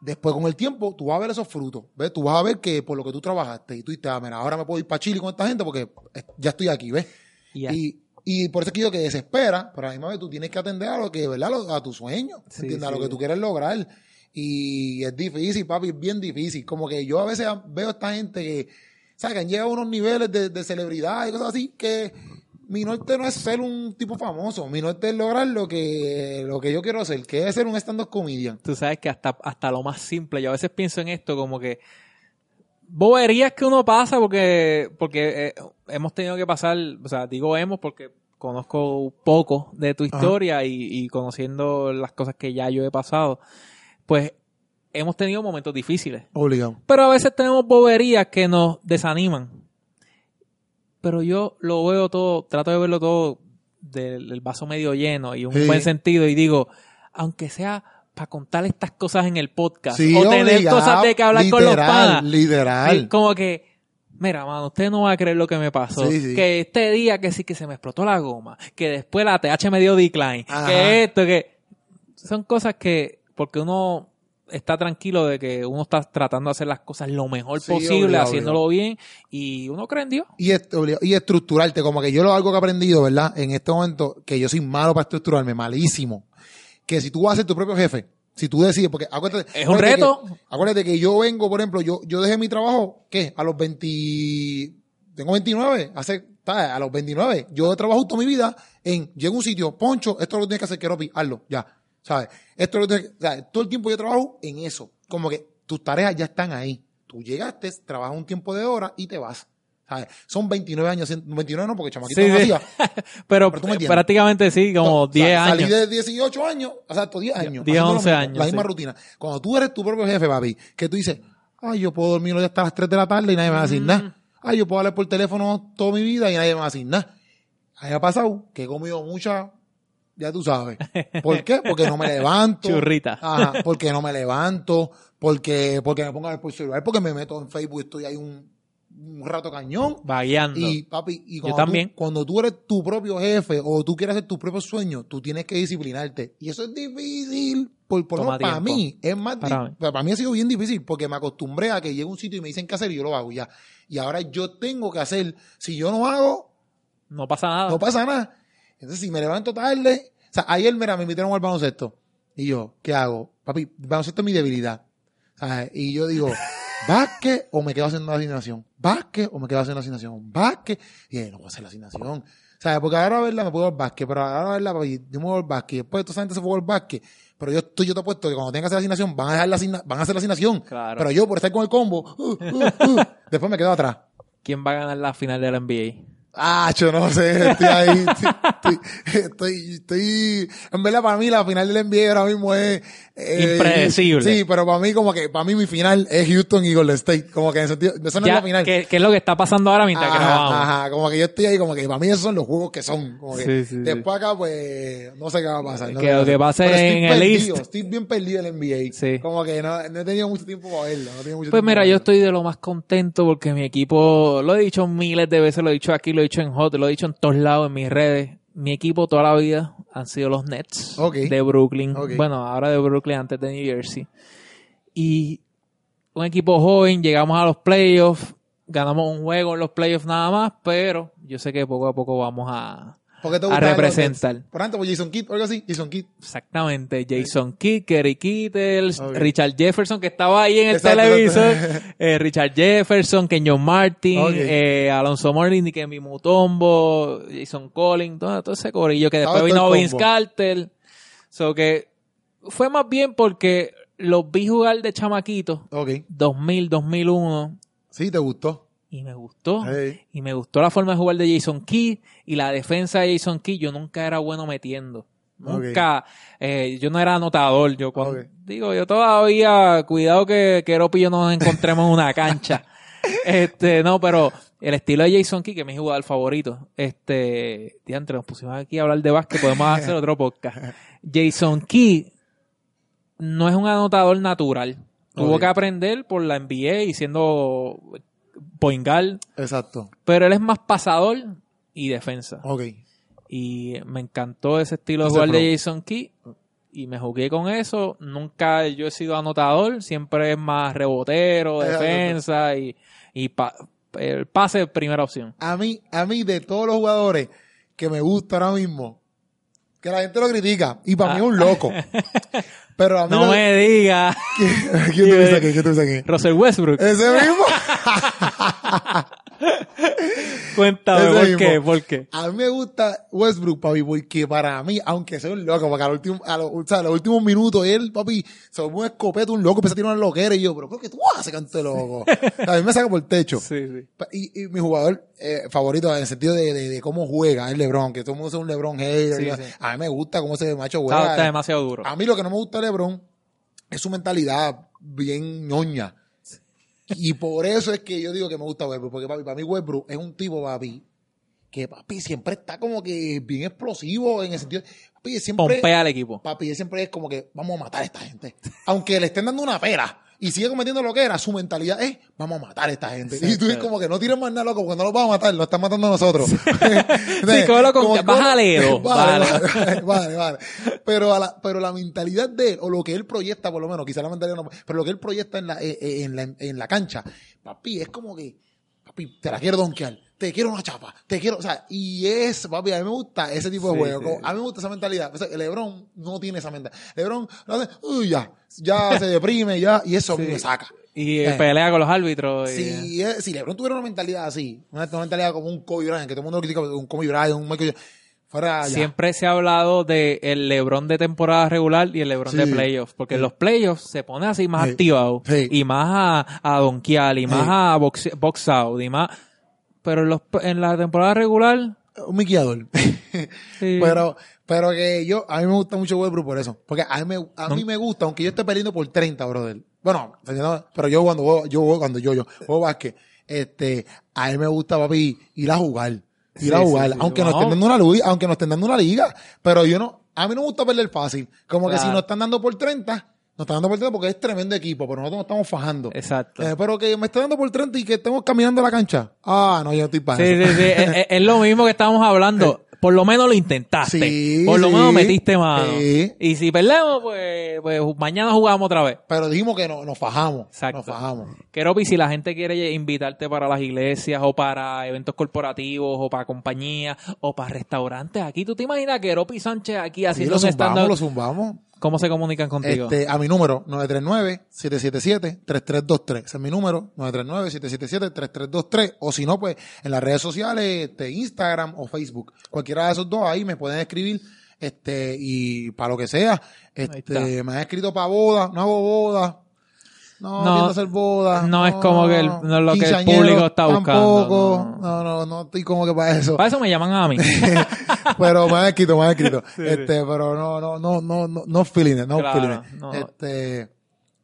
después con el tiempo tú vas a ver esos frutos. ¿Ves? Tú vas a ver que por lo que tú trabajaste y tú dices, ah, mira, ahora me puedo ir para Chile con esta gente porque eh, ya estoy aquí, ¿ves? Y. Y, y por eso es que digo que desespera, pero a la misma vez tú tienes que atender a lo que, ¿verdad? A tu sueño, ¿me Sí, ¿entiendes? A lo que tú quieres lograr. Y es difícil, papi, es bien difícil. Como que yo a veces veo a esta gente que, ¿sabes? Que han llegado a unos niveles de, de celebridad y cosas así que mi norte no es ser un tipo famoso, mi norte es lograr lo que, lo que yo quiero hacer, que es ser un stand-up comedian. Tú sabes que hasta, hasta lo más simple, yo a veces pienso en esto como que boberías que uno pasa porque, porque eh, hemos tenido que pasar, o sea, digo hemos porque conozco poco de tu historia y, y conociendo las cosas que ya yo he pasado, pues hemos tenido momentos difíciles. Obligado. Pero a veces tenemos boberías que nos desaniman. Pero yo lo veo todo, trato de verlo todo del, del vaso medio lleno y un Sí. buen sentido y digo, aunque sea para contar estas cosas en el podcast Sí, o tener cosas de que hablar con los panas. Literal. Como que, mira, mano, usted no va a creer lo que me pasó. Sí, sí. Que este día que sí que se me explotó la goma, que después la TH me dio decline, Ajá. que esto, que son cosas que, porque uno está tranquilo de que uno está tratando de hacer las cosas lo mejor Sí, posible, obligado, haciéndolo bien, y uno cree en Dios. y, est- y estructurarte, como que yo lo algo que he aprendido, ¿verdad? En este momento, que yo soy malo para estructurarme, malísimo. Que si tú vas a ser tu propio jefe, si tú decides, porque acuérdate. Es un acuérdate reto. que- acuérdate que yo vengo, por ejemplo, yo, yo dejé mi trabajo, ¿qué? A los 20, tengo 29, hace, a los 29. Yo he trabajado toda mi vida en, llego a un sitio, poncho, esto es lo que tienes que hacer, Keropi, hazlo, ya. ¿Sabes? Esto es lo que ¿sabes? Todo el tiempo yo trabajo en eso. Como que tus tareas ya están ahí. Tú llegaste, trabajas un tiempo de hora y te vas. ¿Sabes? Son 29 años, haciendo- 29 no, porque chamaquito Sí, no sí. [laughs] Pero, Pero tú me prácticamente sí, como O sea, 10 Salí años. de 18 años, o sea, 10 años. 10, haciendo lo 11 mismo, años, La misma sí. rutina. Cuando tú eres tu propio jefe, papi, que tú dices, ay, yo puedo dormir hoy hasta las 3 de la tarde y nadie me va a decir nada. Ay, yo puedo hablar por teléfono toda mi vida y nadie me va a decir nada. A mí me ha pasado que he comido mucha, ya tú sabes. ¿Por qué? Porque no me [laughs] levanto. Churrita. Ajá, porque no me levanto, porque, porque me pongo a ver por celular, porque me meto en Facebook y estoy ahí un, un rato cañón. Vagueando. Y papi, y cuando, también. Tú, cuando tú eres tu propio jefe o tú quieres hacer tu propio sueño, tú tienes que disciplinarte. Y eso es difícil, por, por menos para mí. Es más Para mí. para mí ha sido bien difícil porque me acostumbré a que llegue a un sitio y me dicen qué hacer y yo lo hago ya. Y ahora yo tengo que hacer. Si yo no hago, no pasa nada. no pasa nada. Entonces, si me levanto tarde, o sea, ayer mira, me invitaron al baloncesto. Y yo, ¿qué hago? Papi, baloncesto es mi debilidad. ¿Sabes? Y yo digo, [laughs] ¿básquet o me quedo haciendo la asignación? ¿Básquet o me quedo haciendo la asignación? ¿Básquet? Y dije, no voy a hacer la asignación. ¿Sabes? Porque ahora, ¿verdad? Me puedo al básquet, pero ahora, ¿verdad? Papi, yo me voy al básquet. Después, toda esa gente se fue al básquet. Pero yo estoy, yo te apuesto que cuando tenga que hacer la asignación, van a dejar la asigna- van a hacer la asignación. Claro. Pero yo, por estar con el combo, uh, uh, uh, después me quedo atrás. ¿Quién va a ganar la final de la NBA? Ah, yo no sé, estoy ahí, [laughs] estoy, estoy, estoy, en verdad para mí la final del NBA ahora mismo es... eh, Impredecible. Sí, pero para mí como que, para mí mi final es Houston y Golden State, como que en el sentido, eso no Ya, es la final. ¿qué, qué es lo que está pasando ahora mientras Ajá, grabamos? ajá, como que yo estoy ahí, como que para mí esos son los juegos que son. Como que Sí, sí, sí. después acá, pues, no sé qué va a pasar. no Que lo que pasar. pase Pero estoy en el perdido, East. Estoy bien perdido en el NBA. Sí. Como que no, no he tenido mucho tiempo para verlo. No mucho Pues mira, yo estoy de lo más contento porque mi equipo, lo he dicho miles de veces, lo he dicho aquí, lo he dicho en Hot, lo he dicho en todos lados, en mis redes. Mi equipo toda la vida han sido los Nets de Brooklyn. Ok. Bueno, ahora de Brooklyn, antes de New Jersey. Y un equipo joven, llegamos a los playoffs, ganamos un juego en los playoffs nada más, pero yo sé que poco a poco vamos a, ¿Por qué te a representar. Por ejemplo, por Jason Kidd o algo así. Jason Kidd. Exactamente. Jason Kidd, Kerry Kittles. Richard Jefferson, que estaba ahí en el Exacto, televisor. exacto. [laughs] eh, Richard Jefferson, Kenyon Martin, Ok. eh, Alonso Mourning, Kemi Mutombo, Jason Collins, todo, todo ese corillo que después vino Vince. Carter. So que fue más bien porque los vi jugar de chamaquito, Ok. 2000, 2001, Sí, te gustó. y me gustó. Hey. Y me gustó la forma de jugar de Jason Key y la defensa de Jason Key. Yo nunca era bueno metiendo. Nunca. eh, yo no era anotador. Yo cuando, digo, yo todavía, cuidado que Keropi y yo nos encontremos en una cancha. [laughs] este, no, pero el estilo de Jason Key, que es mi jugador favorito, este, diantre, nos pusimos aquí a hablar de básquet, podemos hacer otro podcast. [laughs] Jason Key no es un anotador natural. Tuvo que aprender por la NBA y siendo point guard, Exacto. pero él es más pasador y defensa. Ok. Y me encantó ese estilo de jugar de. Jason Key. Y me jugué con eso. Nunca yo he sido anotador. Siempre es más rebotero, Exacto. defensa y, y pa- el pase primera opción. A mí, a mí, de todos los jugadores que me gusta ahora mismo, que la gente lo critica, y para mí es un loco. [laughs] Pero a mí Ah. No lo- me diga [laughs] ¿Quién tú dices aquí? ¿Quién dices aquí? Russell Westbrook. Ese mismo. [laughs] [laughs] Cuéntame por mismo. qué, por qué. A mí me gusta Westbrook, papi, porque para mí, aunque sea un loco, porque a los últimos, a los, o sea, a los últimos minutos él, papi, se volvió un escopeta, un loco, empieza a tirar una loquera y yo, pero ¿por qué tú haces canto de loco? a mí me saca por el techo. Sí, sí. Y, y mi jugador eh, favorito en el sentido de, de, de cómo juega es LeBron, que todo el mundo es un LeBron hater. Sí, sí. A mí me gusta cómo ese macho Está, juega. está demasiado duro. A mí lo que no me gusta de LeBron es su mentalidad bien ñoña. Y por eso es que yo digo que me gusta Westbrook, porque papi, para mí Westbrook es un tipo, papi, que papi siempre está como que bien explosivo en el sentido, papi, siempre, Pompea al equipo. papi, siempre es como que vamos a matar a esta gente. Aunque le estén dando una pera y sigue cometiendo lo que era, su mentalidad es vamos a matar a esta gente. Y tú es como que no tires más nada, loco, porque no los vamos a matar, lo están matando a nosotros. Sí, [laughs] con- Como- bájale dos, Vale, vale. vale, vale, vale. Pero, a la, pero la mentalidad de él, o lo que él proyecta, por lo menos, quizá la mentalidad no, pero lo que él proyecta en la, eh, eh, en la, en la cancha, papi, es como que, papi, te la quiero donkear, te quiero una chapa, te quiero, o sea, y es, papi, a mí me gusta ese tipo de juego, sí. a mí me gusta esa mentalidad. O sea, Lebron no tiene esa mentalidad. Lebron, lo hace, uy, ya, ya se deprime, ya, y eso Sí. me saca. Y Eh. pelea con los árbitros. Si, eh, si LeBron tuviera una mentalidad así, una, una mentalidad como un Kobe Bryant, que todo el mundo lo critica, un Kobe Bryant, un Michael fuera. Siempre se ha hablado de el LeBron de temporada regular y el LeBron Sí. de playoffs, porque en los playoffs se pone así más Sí. activado Sí. y más a, a donkear y más a boxe, box out y más, pero en, los, en la temporada regular un miqueador. [laughs] sí, pero, pero que yo, a mí me gusta mucho Westbrook por eso. Porque a mí, me, a mí me gusta, aunque yo esté perdiendo por 30, brother. Bueno, pero yo cuando juego, yo juego, cuando yo, yo juego básquet, este, a mí me gusta, papi, ir a jugar. Ir Sí, a jugar. sí, aunque nos estén dando una liga, aunque nos estén dando una liga. Pero yo no, a mí no me gusta perder fácil. Como que si nos están dando por 30, nos están dando por 30 porque es tremendo equipo, pero nosotros nos estamos fajando. exacto. Eh, pero que me esté dando por 30 y que estemos caminando la cancha. Ah, no, yo estoy para Sí, eso. sí, sí, es, lo mismo que estábamos hablando. [laughs] Por lo menos lo intentaste. Sí, Por lo sí, menos metiste mano. sí. Y si perdemos, pues, pues mañana jugamos otra vez. Pero dijimos que no, nos fajamos. Exacto. Nos fajamos. Keropi, si la gente quiere invitarte para las iglesias o para eventos corporativos o para compañías o para restaurantes, aquí tú te imaginas Keropi Sánchez aquí haciendo lo zumbamos, lo zumbamos. ¿Cómo se comunican contigo? Este, a mi número, 939-777-3323. Ese es mi número, 939-777-3323. O si no, pues en las redes sociales, este, Instagram o Facebook. Cualquiera de esos dos ahí me pueden escribir. Este, y para lo que sea, este, me han escrito para boda, no hago boda. No, No, quiero hacer boda. no es como que el- no es lo que el público está buscando, Tampoco. No, no, no estoy como que para eso. Para eso me llaman a mí. [laughs] pero me han escrito, me han escrito. [laughs] Este, pero no, no, no, no, no, no feeling no Claro, feeling no. Este,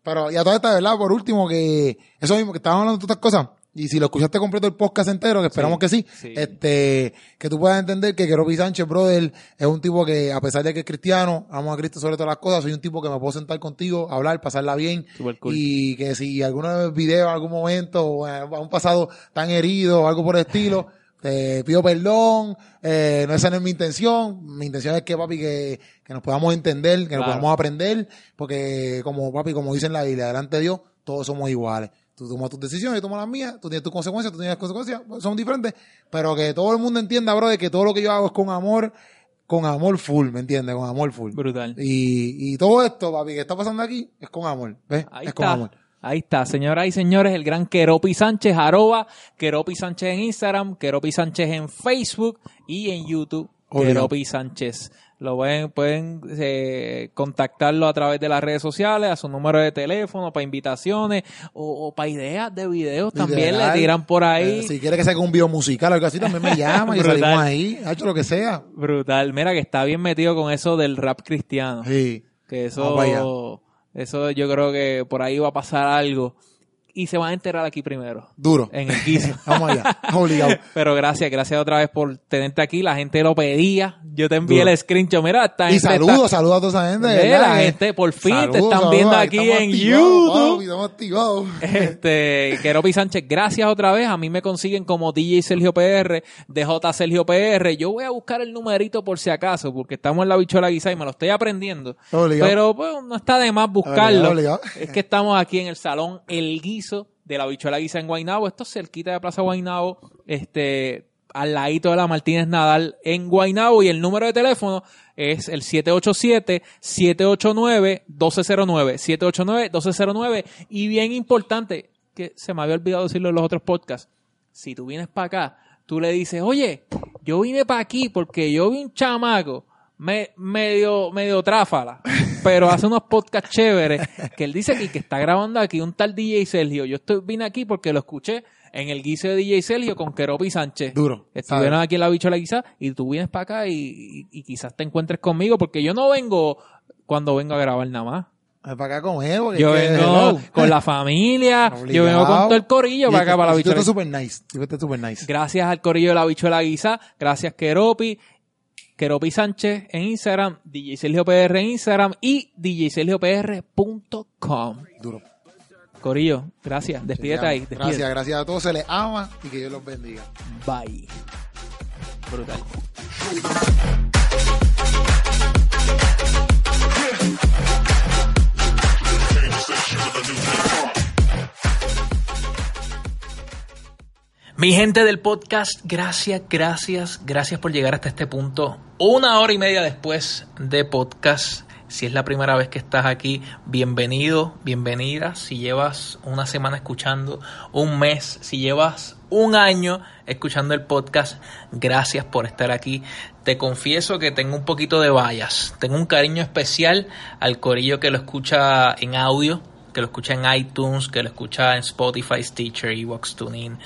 pero y a toda esta verdad, por último, que eso mismo, que estábamos hablando de todas estas cosas, y si lo escuchaste completo el podcast entero, que esperamos Sí, que sí, sí. este, que tú puedas entender que Keropi Sánchez, brother, es un tipo que, a pesar de que es cristiano, amo a Cristo sobre todas las cosas, soy un tipo que me puedo sentar contigo, hablar, pasarla bien, Super cool. y que si algún video, algún momento, o a un pasado tan herido o algo por el estilo, [laughs] te pido perdón, eh, no esa no es mi intención, mi intención es que papi que, que nos podamos entender, que nos podamos aprender, porque como papi, como dice en la Biblia, delante de Dios, todos somos iguales. Tú tomas tus decisiones, yo tomo las mías, tú tienes tus consecuencias, tú tienes consecuencias, pues, son diferentes, pero que todo el mundo entienda, bro, de que todo lo que yo hago es con amor, con amor full, ¿me entiendes? Con amor full. Brutal. Y, y todo esto, papi, que está pasando aquí, es con amor, ¿ves? Ahí es está. con amor. Ahí está, señoras y señores, el gran Keropi Sánchez, arroba Keropi Sánchez en Instagram, Keropi Sánchez en Facebook y en YouTube. Keropi Sánchez. Lo pueden, pueden eh, contactarlo a través de las redes sociales, a su número de teléfono, para invitaciones o, o para ideas de videos también le tiran por ahí. Eh, si quiere que sea un video musical o algo así, también me [laughs] llama y salimos ahí, ha hecho lo que sea. Brutal. Mira que está bien metido con eso del rap cristiano. Sí. Que eso, eso yo creo que por ahí va a pasar algo. Y se van a enterar aquí primero. Duro. En el guiso. [laughs] Vamos allá, obligado. [laughs] Pero gracias, gracias otra vez por tenerte aquí. La gente lo pedía. Yo te envié Duro. el screenshot. Mira, esta Y saludos, saludos a toda esa gente. está- verdad, la gente, por fin te están saludos, viendo aquí en YouTube. estamos activados. [laughs] Este, Keropi Sánchez, gracias otra vez. A mí me consiguen como DJ Sergio PR, DJ Sergio PR. Yo voy a buscar el numerito por si acaso, porque estamos en la bichola guisa y me lo estoy aprendiendo. Obligado. Pero pues, no está de más buscarlo. Obligado, obligado. Es que estamos aquí en el salón El Guiso de la bichola guisa en Guaynabo. Esto es cerquita de Plaza Guaynabo. Este, al ladito de la Martínez Nadal en Guaynabo y el número de teléfono es el 787-789-1209. 789-1209 y bien importante, que se me había olvidado decirlo en los otros podcasts, si tú vienes para acá, tú le dices, oye, yo vine para aquí porque yo vi un chamaco me, medio, medio tráfala, [laughs] pero hace unos podcasts chéveres que él dice aquí que está grabando aquí un tal DJ Sergio. Yo estoy, vine aquí porque lo escuché en el guiso de DJ Sergio con Keropi Sánchez. Duro. Estuvieron ¿sabes? aquí en la bichola quizás y tú vienes para acá y, y- y quizás te encuentres conmigo porque yo no vengo cuando vengo a grabar nada más. Para acá con que Yo que- vengo con la familia, [laughs] yo vengo con todo el corillo Y para acá, este- para la bichola. estás super nice. Estás super nice. Gracias al corillo de la bichuela guisa, gracias Keropi, Keropi Sánchez en Instagram, DJ Sergio PR en Instagram y djsergiopr.com. Duro. Corillo, gracias. Despídete ahí. Despídete. Gracias, gracias a todos. Se les ama y que Dios los bendiga. Bye. Brutal. Mi gente del podcast, gracias, gracias, gracias por llegar hasta este punto. Una hora y media después de podcast. Si es la primera vez que estás aquí, bienvenido, bienvenida. Si llevas una semana escuchando, un mes, si llevas un año escuchando el podcast, gracias por estar aquí. Te confieso que tengo un poquito de vallas. Tengo un cariño especial al corillo que lo escucha en audio, que lo escucha en iTunes, que lo escucha en Spotify, Stitcher, Evox, TuneIn,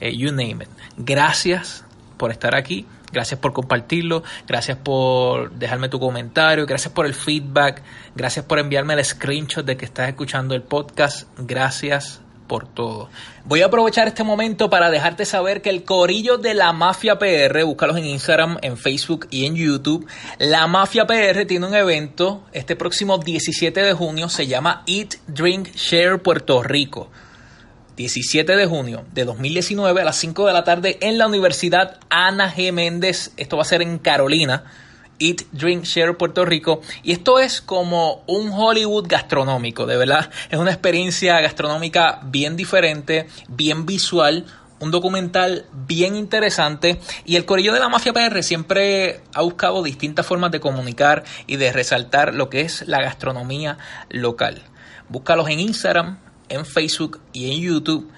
eh, you name it. Gracias por estar aquí, gracias por compartirlo, gracias por dejarme tu comentario, gracias por el feedback, gracias por enviarme el screenshot de que estás escuchando el podcast, gracias por todo. Voy a aprovechar este momento para dejarte saber que el corillo de la Mafia PR, búscalos en Instagram, en Facebook y en YouTube. La Mafia PR tiene un evento este próximo 17 de junio, se llama Eat, Drink, Share Puerto Rico. 17 de junio de 2019 a las 5 de la tarde en la Universidad Ana G. Méndez. Esto va a ser en Carolina. Eat, Drink, Share Puerto Rico. Y esto es como un Hollywood gastronómico, de verdad. Es una experiencia gastronómica bien diferente, bien visual. Un documental bien interesante y el Corillo de la Mafia PR siempre ha buscado distintas formas de comunicar y de resaltar lo que es la gastronomía local. Búscalos en Instagram, en Facebook y en YouTube,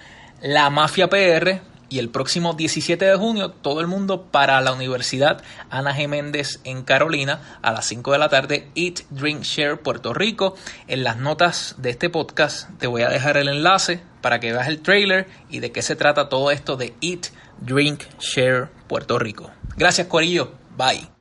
La Mafia PR. Y el próximo 17 de junio, todo el mundo para la Universidad Ana G. Méndez en Carolina a las 5 de la tarde, Eat, Drink, Share Puerto Rico. En las notas de este podcast te voy a dejar el enlace para que veas el trailer y de qué se trata todo esto de Eat, Drink, Share Puerto Rico. Gracias, Corillo. Bye.